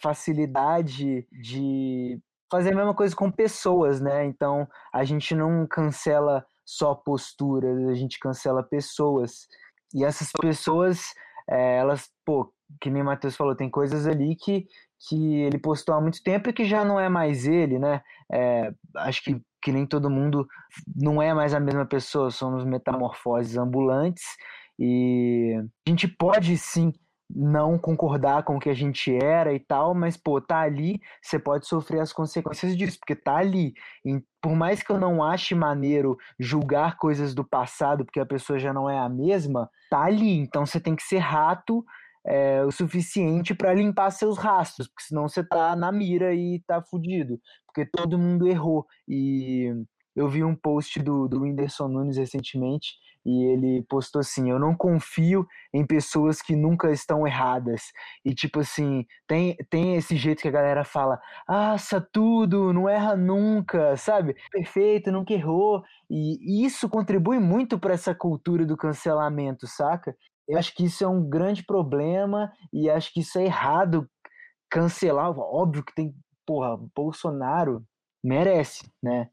facilidade de fazer a mesma coisa com pessoas, né? Então a gente não cancela só posturas, a gente cancela pessoas. E essas pessoas, é, elas, pô, que nem o Matheus falou, tem coisas ali que, que ele postou há muito tempo e que já não é mais ele, né? É, acho que, que nem todo mundo não é mais a mesma pessoa, somos metamorfoses ambulantes e a gente pode sim não concordar com o que a gente era e tal, mas pô, tá ali, você pode sofrer as consequências disso, porque tá ali. E por mais que eu não ache maneiro julgar coisas do passado, porque a pessoa já não é a mesma, tá ali. Então você tem que ser rato é, o suficiente para limpar seus rastros, porque senão você tá na mira e tá fudido, porque todo mundo errou. E eu vi um post do, do Whindersson Nunes recentemente e ele postou assim: Eu não confio em pessoas que nunca estão erradas. E tipo assim, tem, tem esse jeito que a galera fala: Aça tudo, não erra nunca, sabe? Perfeito, nunca errou. E, e isso contribui muito para essa cultura do cancelamento, saca? Eu acho que isso é um grande problema e acho que isso é errado cancelar. Óbvio que tem, porra, Bolsonaro merece, né?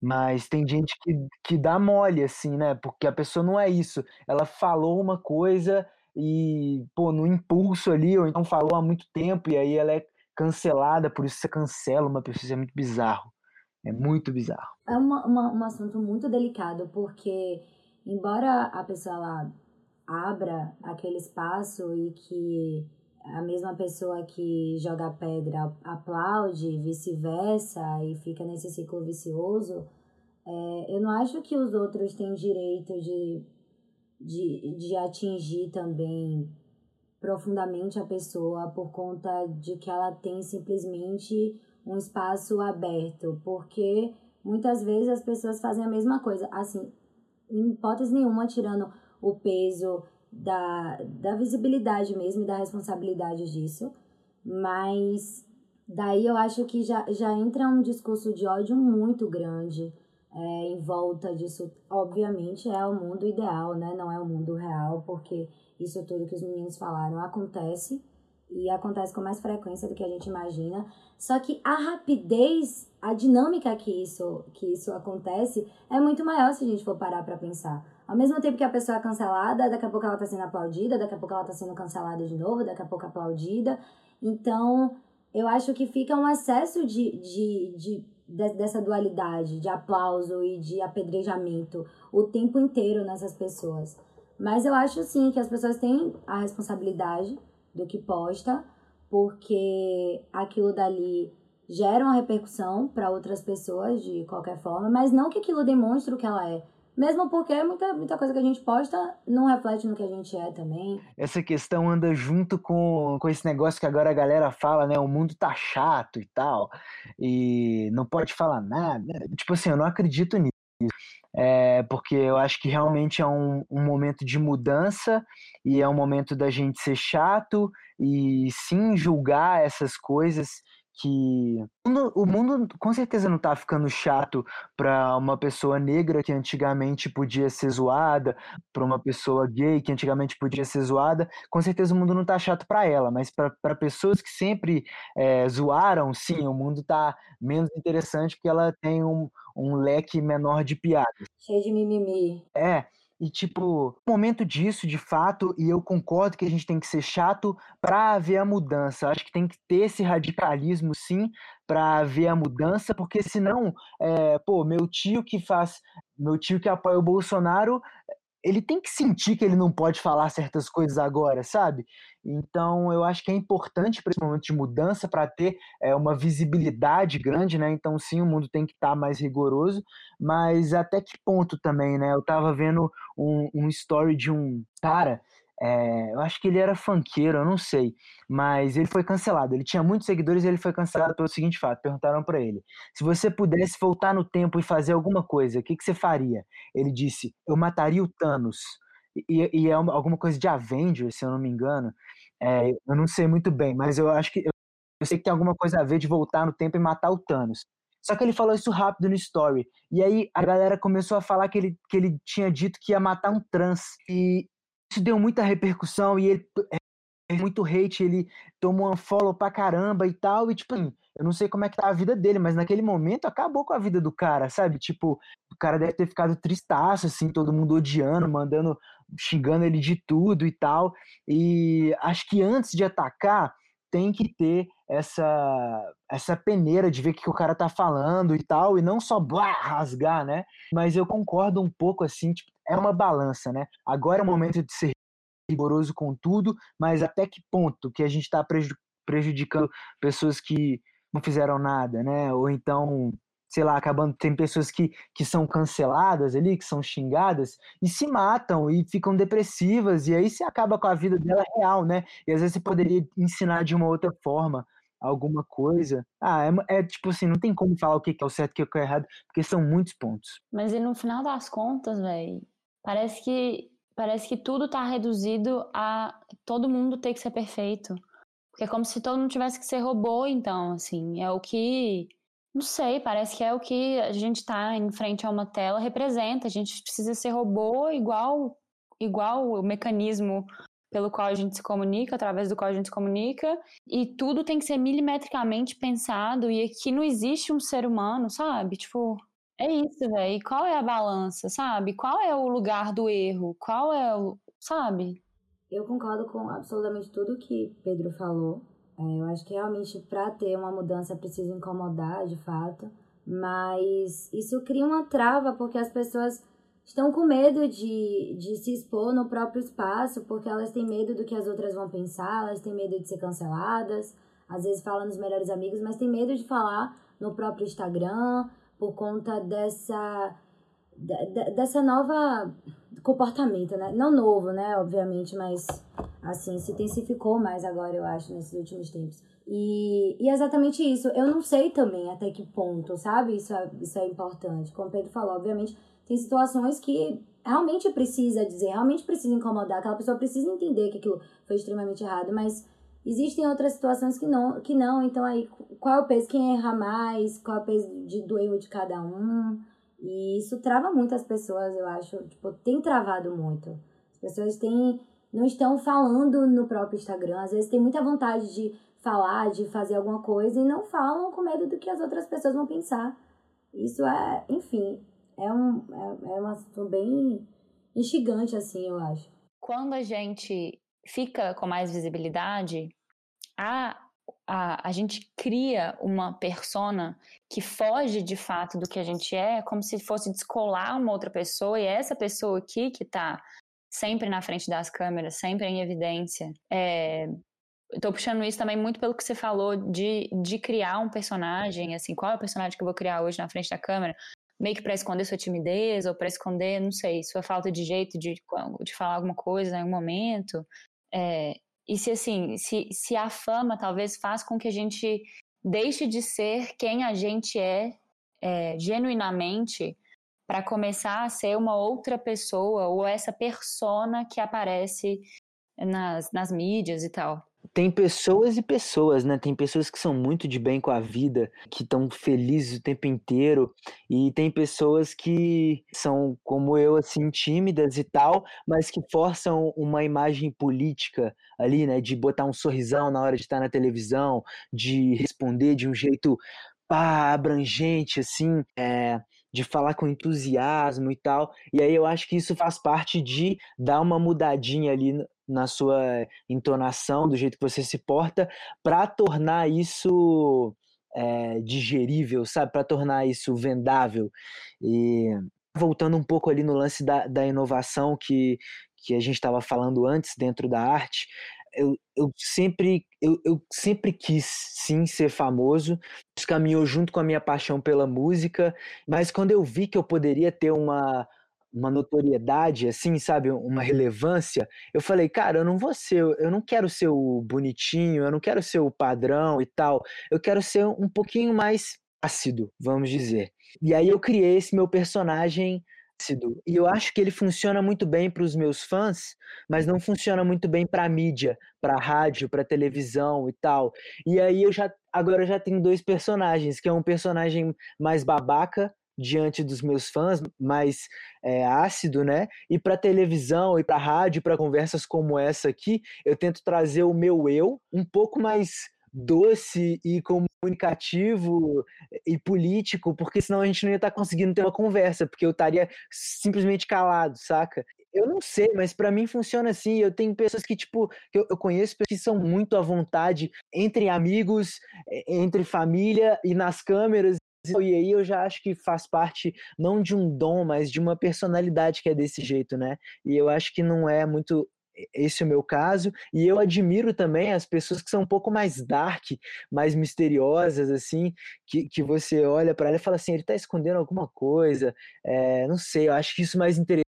Mas tem gente que, que dá mole, assim, né? Porque a pessoa não é isso. Ela falou uma coisa e, pô, no impulso ali, ou então falou há muito tempo, e aí ela é cancelada, por isso você cancela uma pessoa, isso é muito bizarro. É muito bizarro. É uma, uma, um assunto muito delicado, porque embora a pessoa ela abra aquele espaço e que a mesma pessoa que joga pedra aplaude, vice-versa, e fica nesse ciclo vicioso, é, eu não acho que os outros têm direito de, de, de atingir também profundamente a pessoa por conta de que ela tem simplesmente um espaço aberto, porque muitas vezes as pessoas fazem a mesma coisa, assim, em hipótese nenhuma tirando o peso da, da visibilidade mesmo e da responsabilidade disso, mas daí eu acho que já, já entra um discurso de ódio muito grande é, em volta disso. Obviamente é o mundo ideal, né? Não é o mundo real, porque isso tudo que os meninos falaram acontece e acontece com mais frequência do que a gente imagina. Só que a rapidez, a dinâmica que isso, que isso acontece é muito maior se a gente for parar para pensar. Ao mesmo tempo que a pessoa é cancelada, daqui a pouco ela está sendo aplaudida, daqui a pouco ela está sendo cancelada de novo, daqui a pouco aplaudida. Então, eu acho que fica um excesso de, de, de, de, dessa dualidade de aplauso e de apedrejamento o tempo inteiro nessas pessoas. Mas eu acho sim que as pessoas têm a responsabilidade do que posta, porque aquilo dali gera uma repercussão para outras pessoas de qualquer forma, mas não que aquilo demonstre o que ela é. Mesmo porque muita, muita coisa que a gente posta não reflete no que a gente é também. Essa questão anda junto com, com esse negócio que agora a galera fala, né? O mundo tá chato e tal, e não pode falar nada. Tipo assim, eu não acredito nisso. É, porque eu acho que realmente é um, um momento de mudança e é um momento da gente ser chato e sim julgar essas coisas que o mundo com certeza não tá ficando chato para uma pessoa negra que antigamente podia ser zoada, para uma pessoa gay que antigamente podia ser zoada. Com certeza o mundo não tá chato para ela, mas para pessoas que sempre é, zoaram, sim, o mundo tá menos interessante porque ela tem um, um leque menor de piadas. Cheio de mimimi. É. E, tipo, momento disso, de fato, e eu concordo que a gente tem que ser chato para ver a mudança. Acho que tem que ter esse radicalismo, sim, para ver a mudança, porque senão, é, pô, meu tio que faz. Meu tio que apoia o Bolsonaro ele tem que sentir que ele não pode falar certas coisas agora, sabe? Então, eu acho que é importante para esse momento de mudança, para ter é, uma visibilidade grande, né? Então, sim, o mundo tem que estar tá mais rigoroso, mas até que ponto também, né? Eu estava vendo um, um story de um cara é, eu acho que ele era funkeiro, eu não sei. Mas ele foi cancelado. Ele tinha muitos seguidores e ele foi cancelado pelo seguinte fato: perguntaram para ele, se você pudesse voltar no tempo e fazer alguma coisa, o que, que você faria? Ele disse: eu mataria o Thanos. E, e é uma, alguma coisa de Avengers, se eu não me engano. É, eu não sei muito bem, mas eu acho que. Eu, eu sei que tem alguma coisa a ver de voltar no tempo e matar o Thanos. Só que ele falou isso rápido no story. E aí a galera começou a falar que ele, que ele tinha dito que ia matar um trans. E isso deu muita repercussão e ele é muito hate, ele tomou um follow pra caramba e tal, e tipo, assim, eu não sei como é que tá a vida dele, mas naquele momento acabou com a vida do cara, sabe? Tipo, o cara deve ter ficado tristaço, assim, todo mundo odiando, mandando, xingando ele de tudo e tal. E acho que antes de atacar, tem que ter essa essa peneira de ver o que o cara tá falando e tal, e não só blá, rasgar, né? Mas eu concordo um pouco assim, tipo, é uma balança, né? Agora é o momento de ser rigoroso com tudo, mas até que ponto que a gente está prejudicando pessoas que não fizeram nada, né? Ou então, sei lá, acabando tem pessoas que, que são canceladas ali, que são xingadas e se matam e ficam depressivas e aí se acaba com a vida dela real, né? E às vezes você poderia ensinar de uma outra forma alguma coisa. Ah, é, é, tipo assim, não tem como falar o que é o certo e o que é o errado, porque são muitos pontos. Mas e no final das contas, velho, parece que parece que tudo tá reduzido a todo mundo ter que ser perfeito. Porque é como se todo mundo tivesse que ser robô, então, assim, é o que não sei, parece que é o que a gente tá em frente a uma tela representa. A gente precisa ser robô igual igual o mecanismo pelo qual a gente se comunica, através do qual a gente se comunica, e tudo tem que ser milimetricamente pensado, e aqui não existe um ser humano, sabe? Tipo, é isso, velho. Qual é a balança, sabe? Qual é o lugar do erro? Qual é o. Sabe? Eu concordo com absolutamente tudo que Pedro falou. É, eu acho que realmente para ter uma mudança precisa incomodar, de fato. Mas isso cria uma trava, porque as pessoas estão com medo de, de se expor no próprio espaço, porque elas têm medo do que as outras vão pensar, elas têm medo de ser canceladas, às vezes falam nos melhores amigos, mas têm medo de falar no próprio Instagram, por conta dessa, de, dessa nova comportamento, né? Não novo, né, obviamente, mas assim, se intensificou mais agora, eu acho, nesses últimos tempos. E, e é exatamente isso. Eu não sei também até que ponto, sabe? Isso é, isso é importante. Como o Pedro falou, obviamente, tem situações que realmente precisa dizer, realmente precisa incomodar, aquela pessoa precisa entender que aquilo foi extremamente errado, mas existem outras situações que não, que não. Então aí, qual é o peso? Quem erra mais? Qual é o peso de, do erro de cada um? E isso trava muito as pessoas, eu acho. Tipo, tem travado muito. As pessoas têm, não estão falando no próprio Instagram. Às vezes tem muita vontade de falar, de fazer alguma coisa e não falam com medo do que as outras pessoas vão pensar. Isso é, enfim, é um, é, é um assunto bem instigante, assim, eu acho. Quando a gente fica com mais visibilidade, a, a, a gente cria uma persona que foge de fato do que a gente é, como se fosse descolar uma outra pessoa, e é essa pessoa aqui que está sempre na frente das câmeras, sempre em evidência. É, Estou puxando isso também muito pelo que você falou de, de criar um personagem, assim, qual é o personagem que eu vou criar hoje na frente da câmera? meio que para esconder sua timidez ou para esconder, não sei, sua falta de jeito de, de falar alguma coisa em um momento. É, e se assim, se, se a fama talvez faz com que a gente deixe de ser quem a gente é, é genuinamente para começar a ser uma outra pessoa ou essa persona que aparece nas, nas mídias e tal tem pessoas e pessoas, né? Tem pessoas que são muito de bem com a vida, que estão felizes o tempo inteiro, e tem pessoas que são como eu, assim, tímidas e tal, mas que forçam uma imagem política ali, né? De botar um sorrisão na hora de estar na televisão, de responder de um jeito pá, abrangente, assim, é, de falar com entusiasmo e tal. E aí eu acho que isso faz parte de dar uma mudadinha ali na sua entonação, do jeito que você se porta, para tornar isso é, digerível, sabe? Para tornar isso vendável. E voltando um pouco ali no lance da, da inovação que, que a gente estava falando antes dentro da arte, eu, eu, sempre eu, eu sempre quis sim ser famoso, isso caminhou junto com a minha paixão pela música, mas quando eu vi que eu poderia ter uma uma notoriedade, assim, sabe, uma relevância, eu falei, cara, eu não vou ser, eu não quero ser o bonitinho, eu não quero ser o padrão e tal, eu quero ser um pouquinho mais ácido, vamos dizer. E aí eu criei esse meu personagem ácido, e eu acho que ele funciona muito bem para os meus fãs, mas não funciona muito bem para mídia, para rádio, para televisão e tal. E aí eu já agora eu já tenho dois personagens, que é um personagem mais babaca diante dos meus fãs, mais é, ácido, né? E para televisão e para rádio, para conversas como essa aqui, eu tento trazer o meu eu um pouco mais doce e comunicativo e político, porque senão a gente não ia estar tá conseguindo ter uma conversa, porque eu estaria simplesmente calado, saca? Eu não sei, mas para mim funciona assim. Eu tenho pessoas que, tipo, eu, eu conheço pessoas que são muito à vontade entre amigos, entre família e nas câmeras e aí eu já acho que faz parte não de um dom, mas de uma personalidade que é desse jeito, né? E eu acho que não é muito esse é o meu caso, e eu admiro também as pessoas que são um pouco mais dark, mais misteriosas, assim, que, que você olha para ela e fala assim, ele tá escondendo alguma coisa, é, não sei, eu acho que isso é mais interessante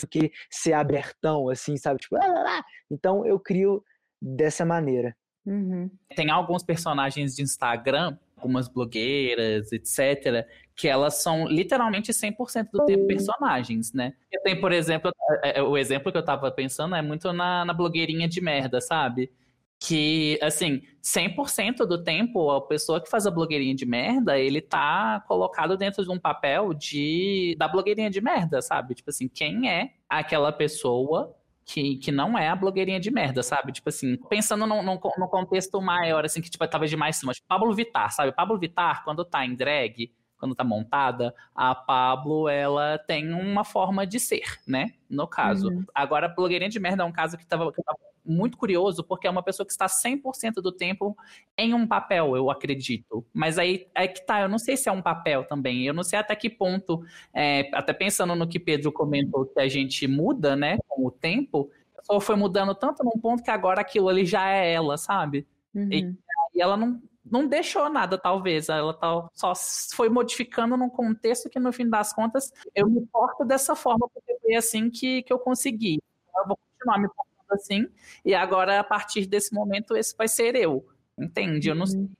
do que ser abertão, assim, sabe? Tipo, ah, lá, lá. então eu crio dessa maneira. Uhum. Tem alguns personagens de Instagram algumas blogueiras, etc., que elas são literalmente 100% do tempo personagens, né? Tem, por exemplo, é, é, o exemplo que eu tava pensando é muito na, na blogueirinha de merda, sabe? Que, assim, 100% do tempo, a pessoa que faz a blogueirinha de merda, ele tá colocado dentro de um papel de da blogueirinha de merda, sabe? Tipo assim, quem é aquela pessoa que, que não é a blogueirinha de merda, sabe? Tipo assim, pensando no contexto maior, assim, que tipo, tava de mais cima. Tipo, Pablo Vittar, sabe? Pablo Vittar, quando tá em drag, quando tá montada, a Pablo, ela tem uma forma de ser, né? No caso. Uhum. Agora, a blogueirinha de merda é um caso que tava, que tava muito curioso, porque é uma pessoa que está 100% do tempo em um papel, eu acredito. Mas aí é que tá, eu não sei se é um papel também, eu não sei até que ponto, é, até pensando no que Pedro comentou, que a gente muda, né, com o tempo, só foi mudando tanto num ponto que agora aquilo ali já é ela, sabe? Uhum. E, e ela não, não deixou nada, talvez. Ela tá, só foi modificando num contexto que, no fim das contas, eu me porto dessa forma, porque foi assim que, que eu consegui. Eu vou continuar me portando assim, e agora, a partir desse momento, esse vai ser eu. Entende? Eu não sei. Uhum.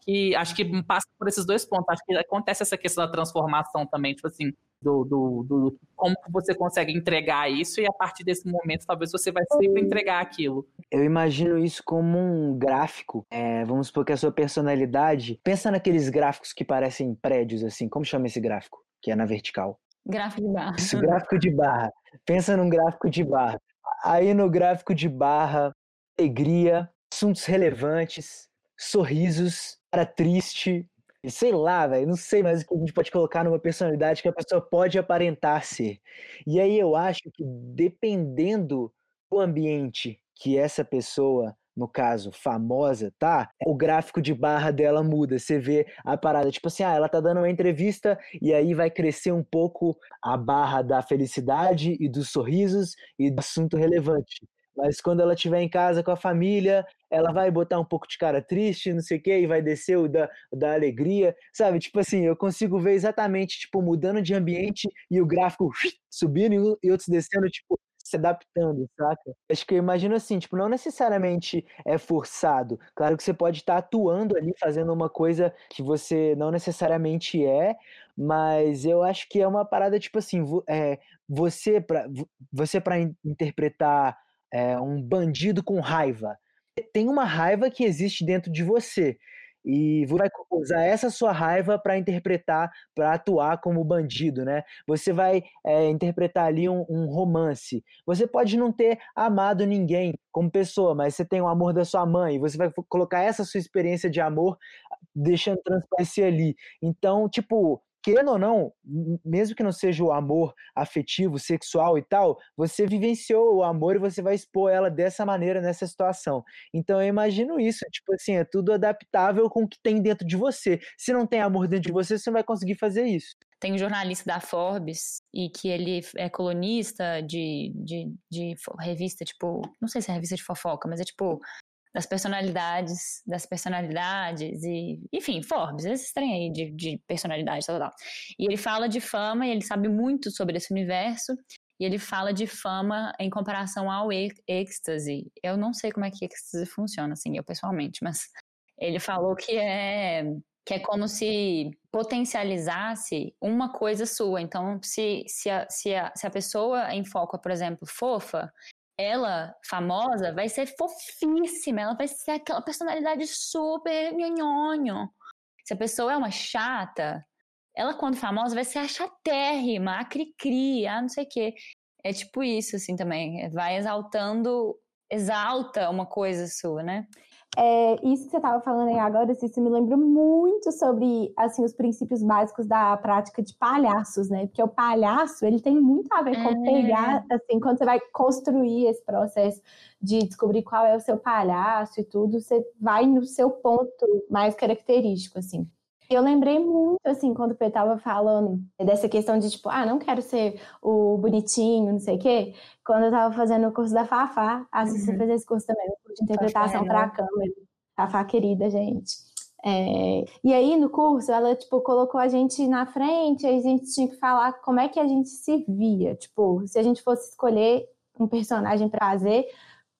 Que, acho que passa por esses dois pontos. Acho que acontece essa questão da transformação também, tipo assim, do, do, do como você consegue entregar isso, e a partir desse momento, talvez você vai sempre entregar aquilo. Eu imagino isso como um gráfico. É, vamos supor que a sua personalidade. Pensa naqueles gráficos que parecem prédios, assim. Como chama esse gráfico? Que é na vertical. Gráfico de barra. Isso, gráfico de barra. Pensa num gráfico de barra. Aí no gráfico de barra, alegria, assuntos relevantes, sorrisos, cara triste, sei lá, velho, não sei mais o que a gente pode colocar numa personalidade que a pessoa pode aparentar ser. E aí eu acho que dependendo do ambiente que essa pessoa, no caso, famosa, tá? O gráfico de barra dela muda. Você vê a parada, tipo assim, ah, ela tá dando uma entrevista e aí vai crescer um pouco a barra da felicidade e dos sorrisos e do assunto relevante. Mas quando ela estiver em casa com a família, ela vai botar um pouco de cara triste, não sei o quê, e vai descer o da, da alegria, sabe? Tipo assim, eu consigo ver exatamente, tipo, mudando de ambiente e o gráfico subindo e outros descendo, tipo, se adaptando, saca? Acho que eu imagino assim, tipo, não necessariamente é forçado. Claro que você pode estar atuando ali, fazendo uma coisa que você não necessariamente é, mas eu acho que é uma parada, tipo assim, é, você para você interpretar é, um bandido com raiva, tem uma raiva que existe dentro de você. E você vai usar essa sua raiva para interpretar, para atuar como bandido, né? Você vai é, interpretar ali um, um, romance. Você pode não ter amado ninguém como pessoa, mas você tem o amor da sua mãe. Você vai colocar essa sua experiência de amor, deixando transparecer ali. Então, tipo, querendo ou não, mesmo que não seja o amor afetivo, sexual e tal, você vivenciou o amor e você vai expor ela dessa maneira nessa situação. Então eu imagino isso, tipo assim, é tudo adaptável com o que tem dentro de você. Se não tem amor dentro de você, você não vai conseguir fazer isso. Tem um jornalista da Forbes e que ele é colunista de, de, de revista, tipo, não sei se é revista de fofoca, mas é tipo das personalidades, das personalidades e, enfim, Forbes, esse trem aí de, de personalidade, tal, tal. E ele fala de fama e ele sabe muito sobre esse universo e ele fala de fama em comparação ao êxtase. Eu não sei como é que êxtase funciona, assim, eu pessoalmente, mas ele falou que é que é como se potencializasse uma coisa sua. Então, se, se, a, se, a, se a pessoa em foco, por exemplo, fofa, ela, famosa, vai ser fofíssima, ela vai ser aquela personalidade super nhonhonho. Se a pessoa é uma chata, ela, quando famosa, vai ser a chatérrima, a cri-cri, a não sei o quê. É tipo isso, assim, também. Vai exaltando, exalta uma coisa sua, né? É, isso que você estava falando aí agora, isso me lembra muito sobre assim, os princípios básicos da prática de palhaços, né? Porque o palhaço ele tem muito a ver com é. pegar, assim, quando você vai construir esse processo de descobrir qual é o seu palhaço e tudo, você vai no seu ponto mais característico, assim. Eu lembrei muito, assim, quando o Pê estava falando dessa questão de, tipo, ah, não quero ser o bonitinho, não sei o quê. Quando eu estava fazendo o curso da Fafá, que você uhum. fez esse curso também, o curso de interpretação para a câmera. Fafá querida, gente. É... E aí, no curso, ela, tipo, colocou a gente na frente, aí a gente tinha que falar como é que a gente se via. Tipo, se a gente fosse escolher um personagem para fazer,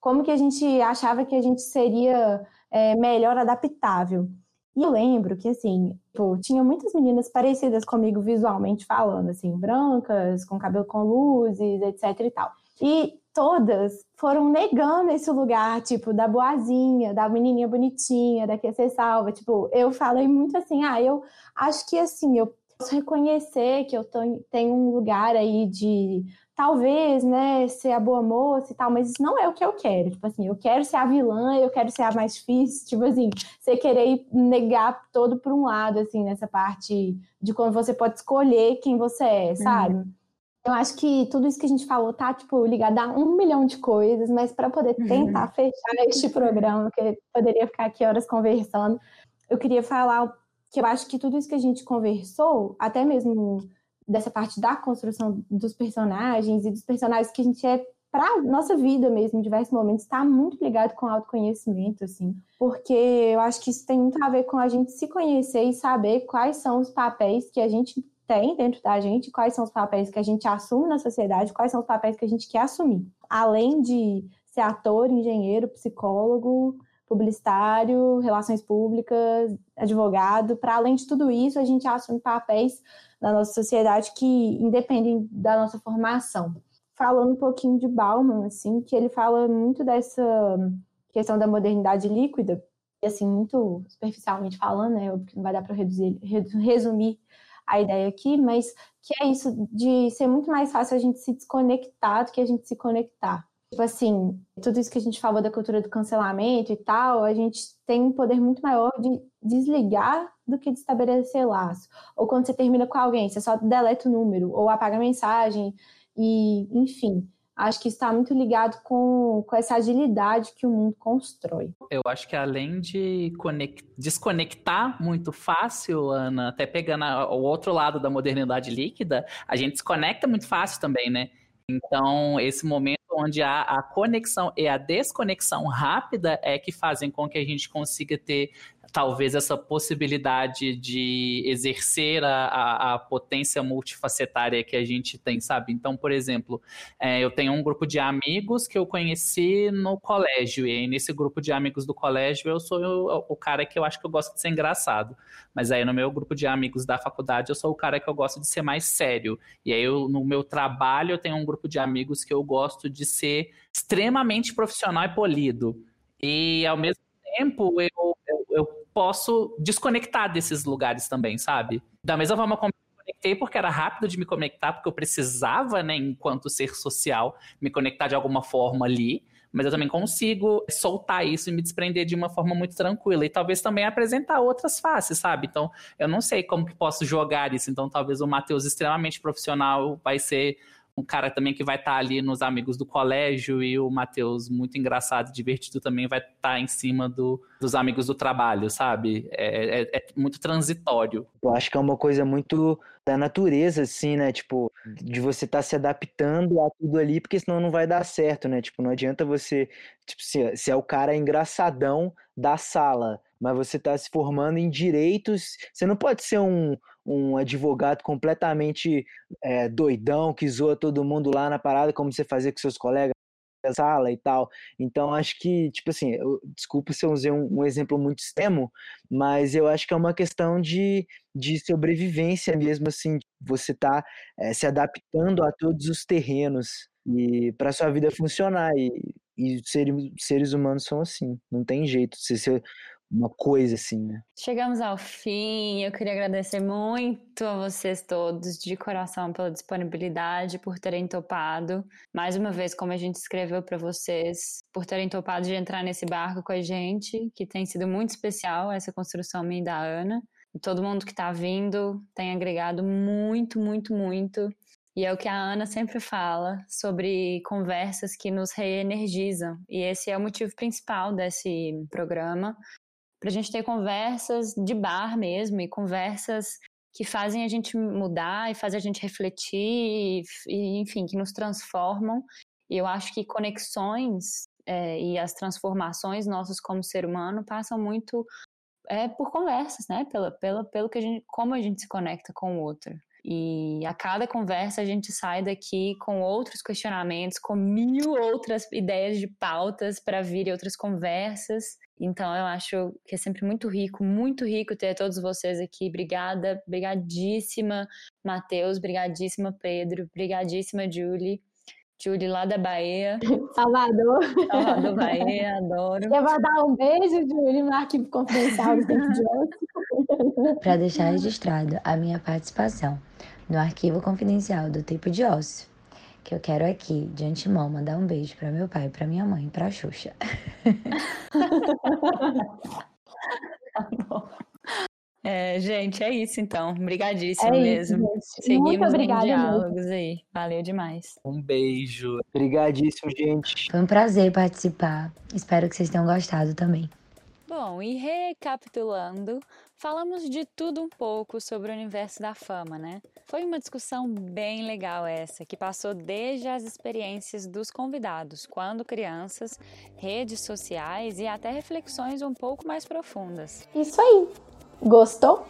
como que a gente achava que a gente seria é, melhor adaptável. E lembro que, assim, pô, tinha muitas meninas parecidas comigo visualmente falando, assim, brancas, com cabelo com luzes, etc e tal. E todas foram negando esse lugar, tipo, da boazinha, da menininha bonitinha, da que ser salva. Tipo, eu falei muito assim, ah, eu acho que, assim, eu posso reconhecer que eu tenho um lugar aí de talvez, né, ser a boa moça e tal, mas isso não é o que eu quero. Tipo assim, eu quero ser a vilã, eu quero ser a mais difícil, tipo assim, você querer negar todo por um lado, assim, nessa parte de quando você pode escolher quem você é, sabe? Uhum. Eu acho que tudo isso que a gente falou tá, tipo, ligado a um milhão de coisas, mas para poder uhum. tentar uhum. fechar este programa, que poderia ficar aqui horas conversando, eu queria falar que eu acho que tudo isso que a gente conversou, até mesmo dessa parte da construção dos personagens e dos personagens que a gente é para nossa vida mesmo, em diversos momentos, está muito ligado com autoconhecimento, assim, porque eu acho que isso tem muito a ver com a gente se conhecer e saber quais são os papéis que a gente tem dentro da gente, quais são os papéis que a gente assume na sociedade, quais são os papéis que a gente quer assumir. Além de ser ator, engenheiro, psicólogo, publicitário, relações públicas, advogado, para além de tudo isso, a gente assume papéis na nossa sociedade que independem da nossa formação. Falando um pouquinho de Bauman, assim, que ele fala muito dessa questão da modernidade líquida, e assim, muito superficialmente falando, né, porque não vai dar para resumir a ideia aqui, mas que é isso de ser muito mais fácil a gente se desconectar do que a gente se conectar. Tipo assim, tudo isso que a gente falou da cultura do cancelamento e tal, a gente tem um poder muito maior de desligar do que de estabelecer laço. Ou quando você termina com alguém, você só deleta o número, ou apaga a mensagem, e enfim. Acho que está muito ligado com, com essa agilidade que o mundo constrói. Eu acho que além de desconectar muito fácil, Ana, até pegando o outro lado da modernidade líquida, a gente desconecta muito fácil também, né? Então, esse momento onde a, conexão e a desconexão rápida é que fazem com que a gente consiga ter talvez essa possibilidade de exercer a, a, a, potência multifacetária que a gente tem, sabe? Então, por exemplo, é, eu tenho um grupo de amigos que eu conheci no colégio, e aí nesse grupo de amigos do colégio eu sou o, o, cara que eu acho que eu gosto de ser engraçado. Mas aí no meu grupo de amigos da faculdade eu sou o cara que eu gosto de ser mais sério. E aí eu, no meu trabalho eu tenho um grupo de amigos que eu gosto de ser extremamente profissional e polido. E ao mesmo tempo eu, eu, eu, posso desconectar desses lugares também, sabe? Da mesma forma como eu conectei, porque era rápido de me conectar, porque eu precisava, né, enquanto ser social, me conectar de alguma forma ali. Mas eu também consigo soltar isso e me desprender de uma forma muito tranquila. E talvez também apresentar outras faces, sabe? Então, eu não sei como que posso jogar isso. Então, talvez o Matheus extremamente profissional vai ser um cara também que vai estar tá ali nos amigos do colégio e o Matheus, muito engraçado, divertido, também vai estar tá em cima do, dos amigos do trabalho, sabe? É, é, é, muito transitório. Eu acho que é uma coisa muito da natureza, assim, né? Tipo, de você estar tá se adaptando a tudo ali, porque senão não vai dar certo, né? Tipo, não adianta você, tipo, se, se é o cara engraçadão da sala, mas você está se formando em direitos, você não pode ser um, um advogado completamente é, doidão que zoa todo mundo lá na parada, como você fazia com seus colegas na sala e tal. Então, acho que, tipo assim, eu, desculpa se eu usei um, um, exemplo muito extremo, mas eu acho que é uma questão de, de sobrevivência mesmo, assim, você tá é, se adaptando a todos os terrenos e para sua vida funcionar. E, e seres, seres humanos são assim, não tem jeito. Se você uma coisa assim, né? Chegamos ao fim. Eu queria agradecer muito a vocês todos de coração pela disponibilidade, por terem topado. Mais uma vez, como a gente escreveu para vocês, por terem topado de entrar nesse barco com a gente, que tem sido muito especial essa construção minha e da Ana. E todo mundo que está vindo tem agregado muito, muito, muito. E é o que a Ana sempre fala sobre conversas que nos reenergizam. E esse é o motivo principal desse programa para a gente ter conversas de bar mesmo e conversas que fazem a gente mudar e fazem a gente refletir e, e enfim, que nos transformam. E eu acho que conexões é, e as transformações nossas como ser humano passam muito é, por conversas, né? Pela, pela, pelo que a gente, como a gente se conecta com o outro. E a cada conversa a gente sai daqui com outros questionamentos, com mil outras ideias de pautas para vir outras conversas. Então eu acho que é sempre muito rico, muito rico ter todos vocês aqui. Obrigada, brigadíssima, Matheus, brigadíssima, Pedro, brigadíssima, Julie. Julie lá da Bahia. Salvador. Salvador, Bahia, adoro. Eu vou dar um beijo, Julie, no arquivo confidencial do Tempo de Ócio. Para deixar registrado a minha participação no arquivo confidencial do Tempo de Ócio, que eu quero aqui, de antemão, mandar um beijo para meu pai, para minha mãe, para a Xuxa. tá bom. É, gente, é isso então. Obrigadíssimo é mesmo. Isso, Seguimos em diálogos aí. Valeu demais. Um beijo. Obrigadíssimo, gente. Foi um prazer participar. Espero que vocês tenham gostado também. Bom, e recapitulando, falamos de tudo um pouco sobre o universo da fama, né? Foi uma discussão bem legal essa, que passou desde as experiências dos convidados, quando crianças, redes sociais e até reflexões um pouco mais profundas. Isso aí! Gostou?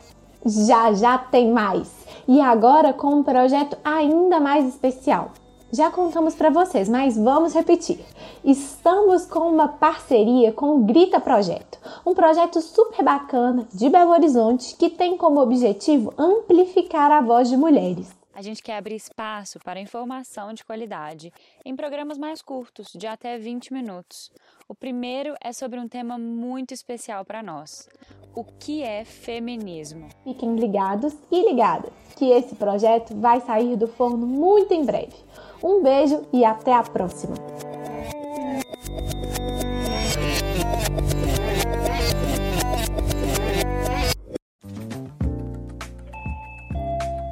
Já já tem mais! E agora com um projeto ainda mais especial. Já contamos para vocês, mas vamos repetir. Estamos com uma parceria com o Grita Projeto, um projeto super bacana de Belo Horizonte que tem como objetivo amplificar a voz de mulheres. A gente quer abrir espaço para informação de qualidade em programas mais curtos, de até 20 minutos. O primeiro é sobre um tema muito especial para nós: o que é feminismo. Fiquem ligados e ligadas, que esse projeto vai sair do forno muito em breve. Um beijo e até a próxima!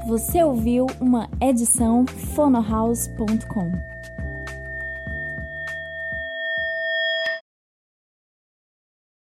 Você ouviu uma edição fonohouse.com.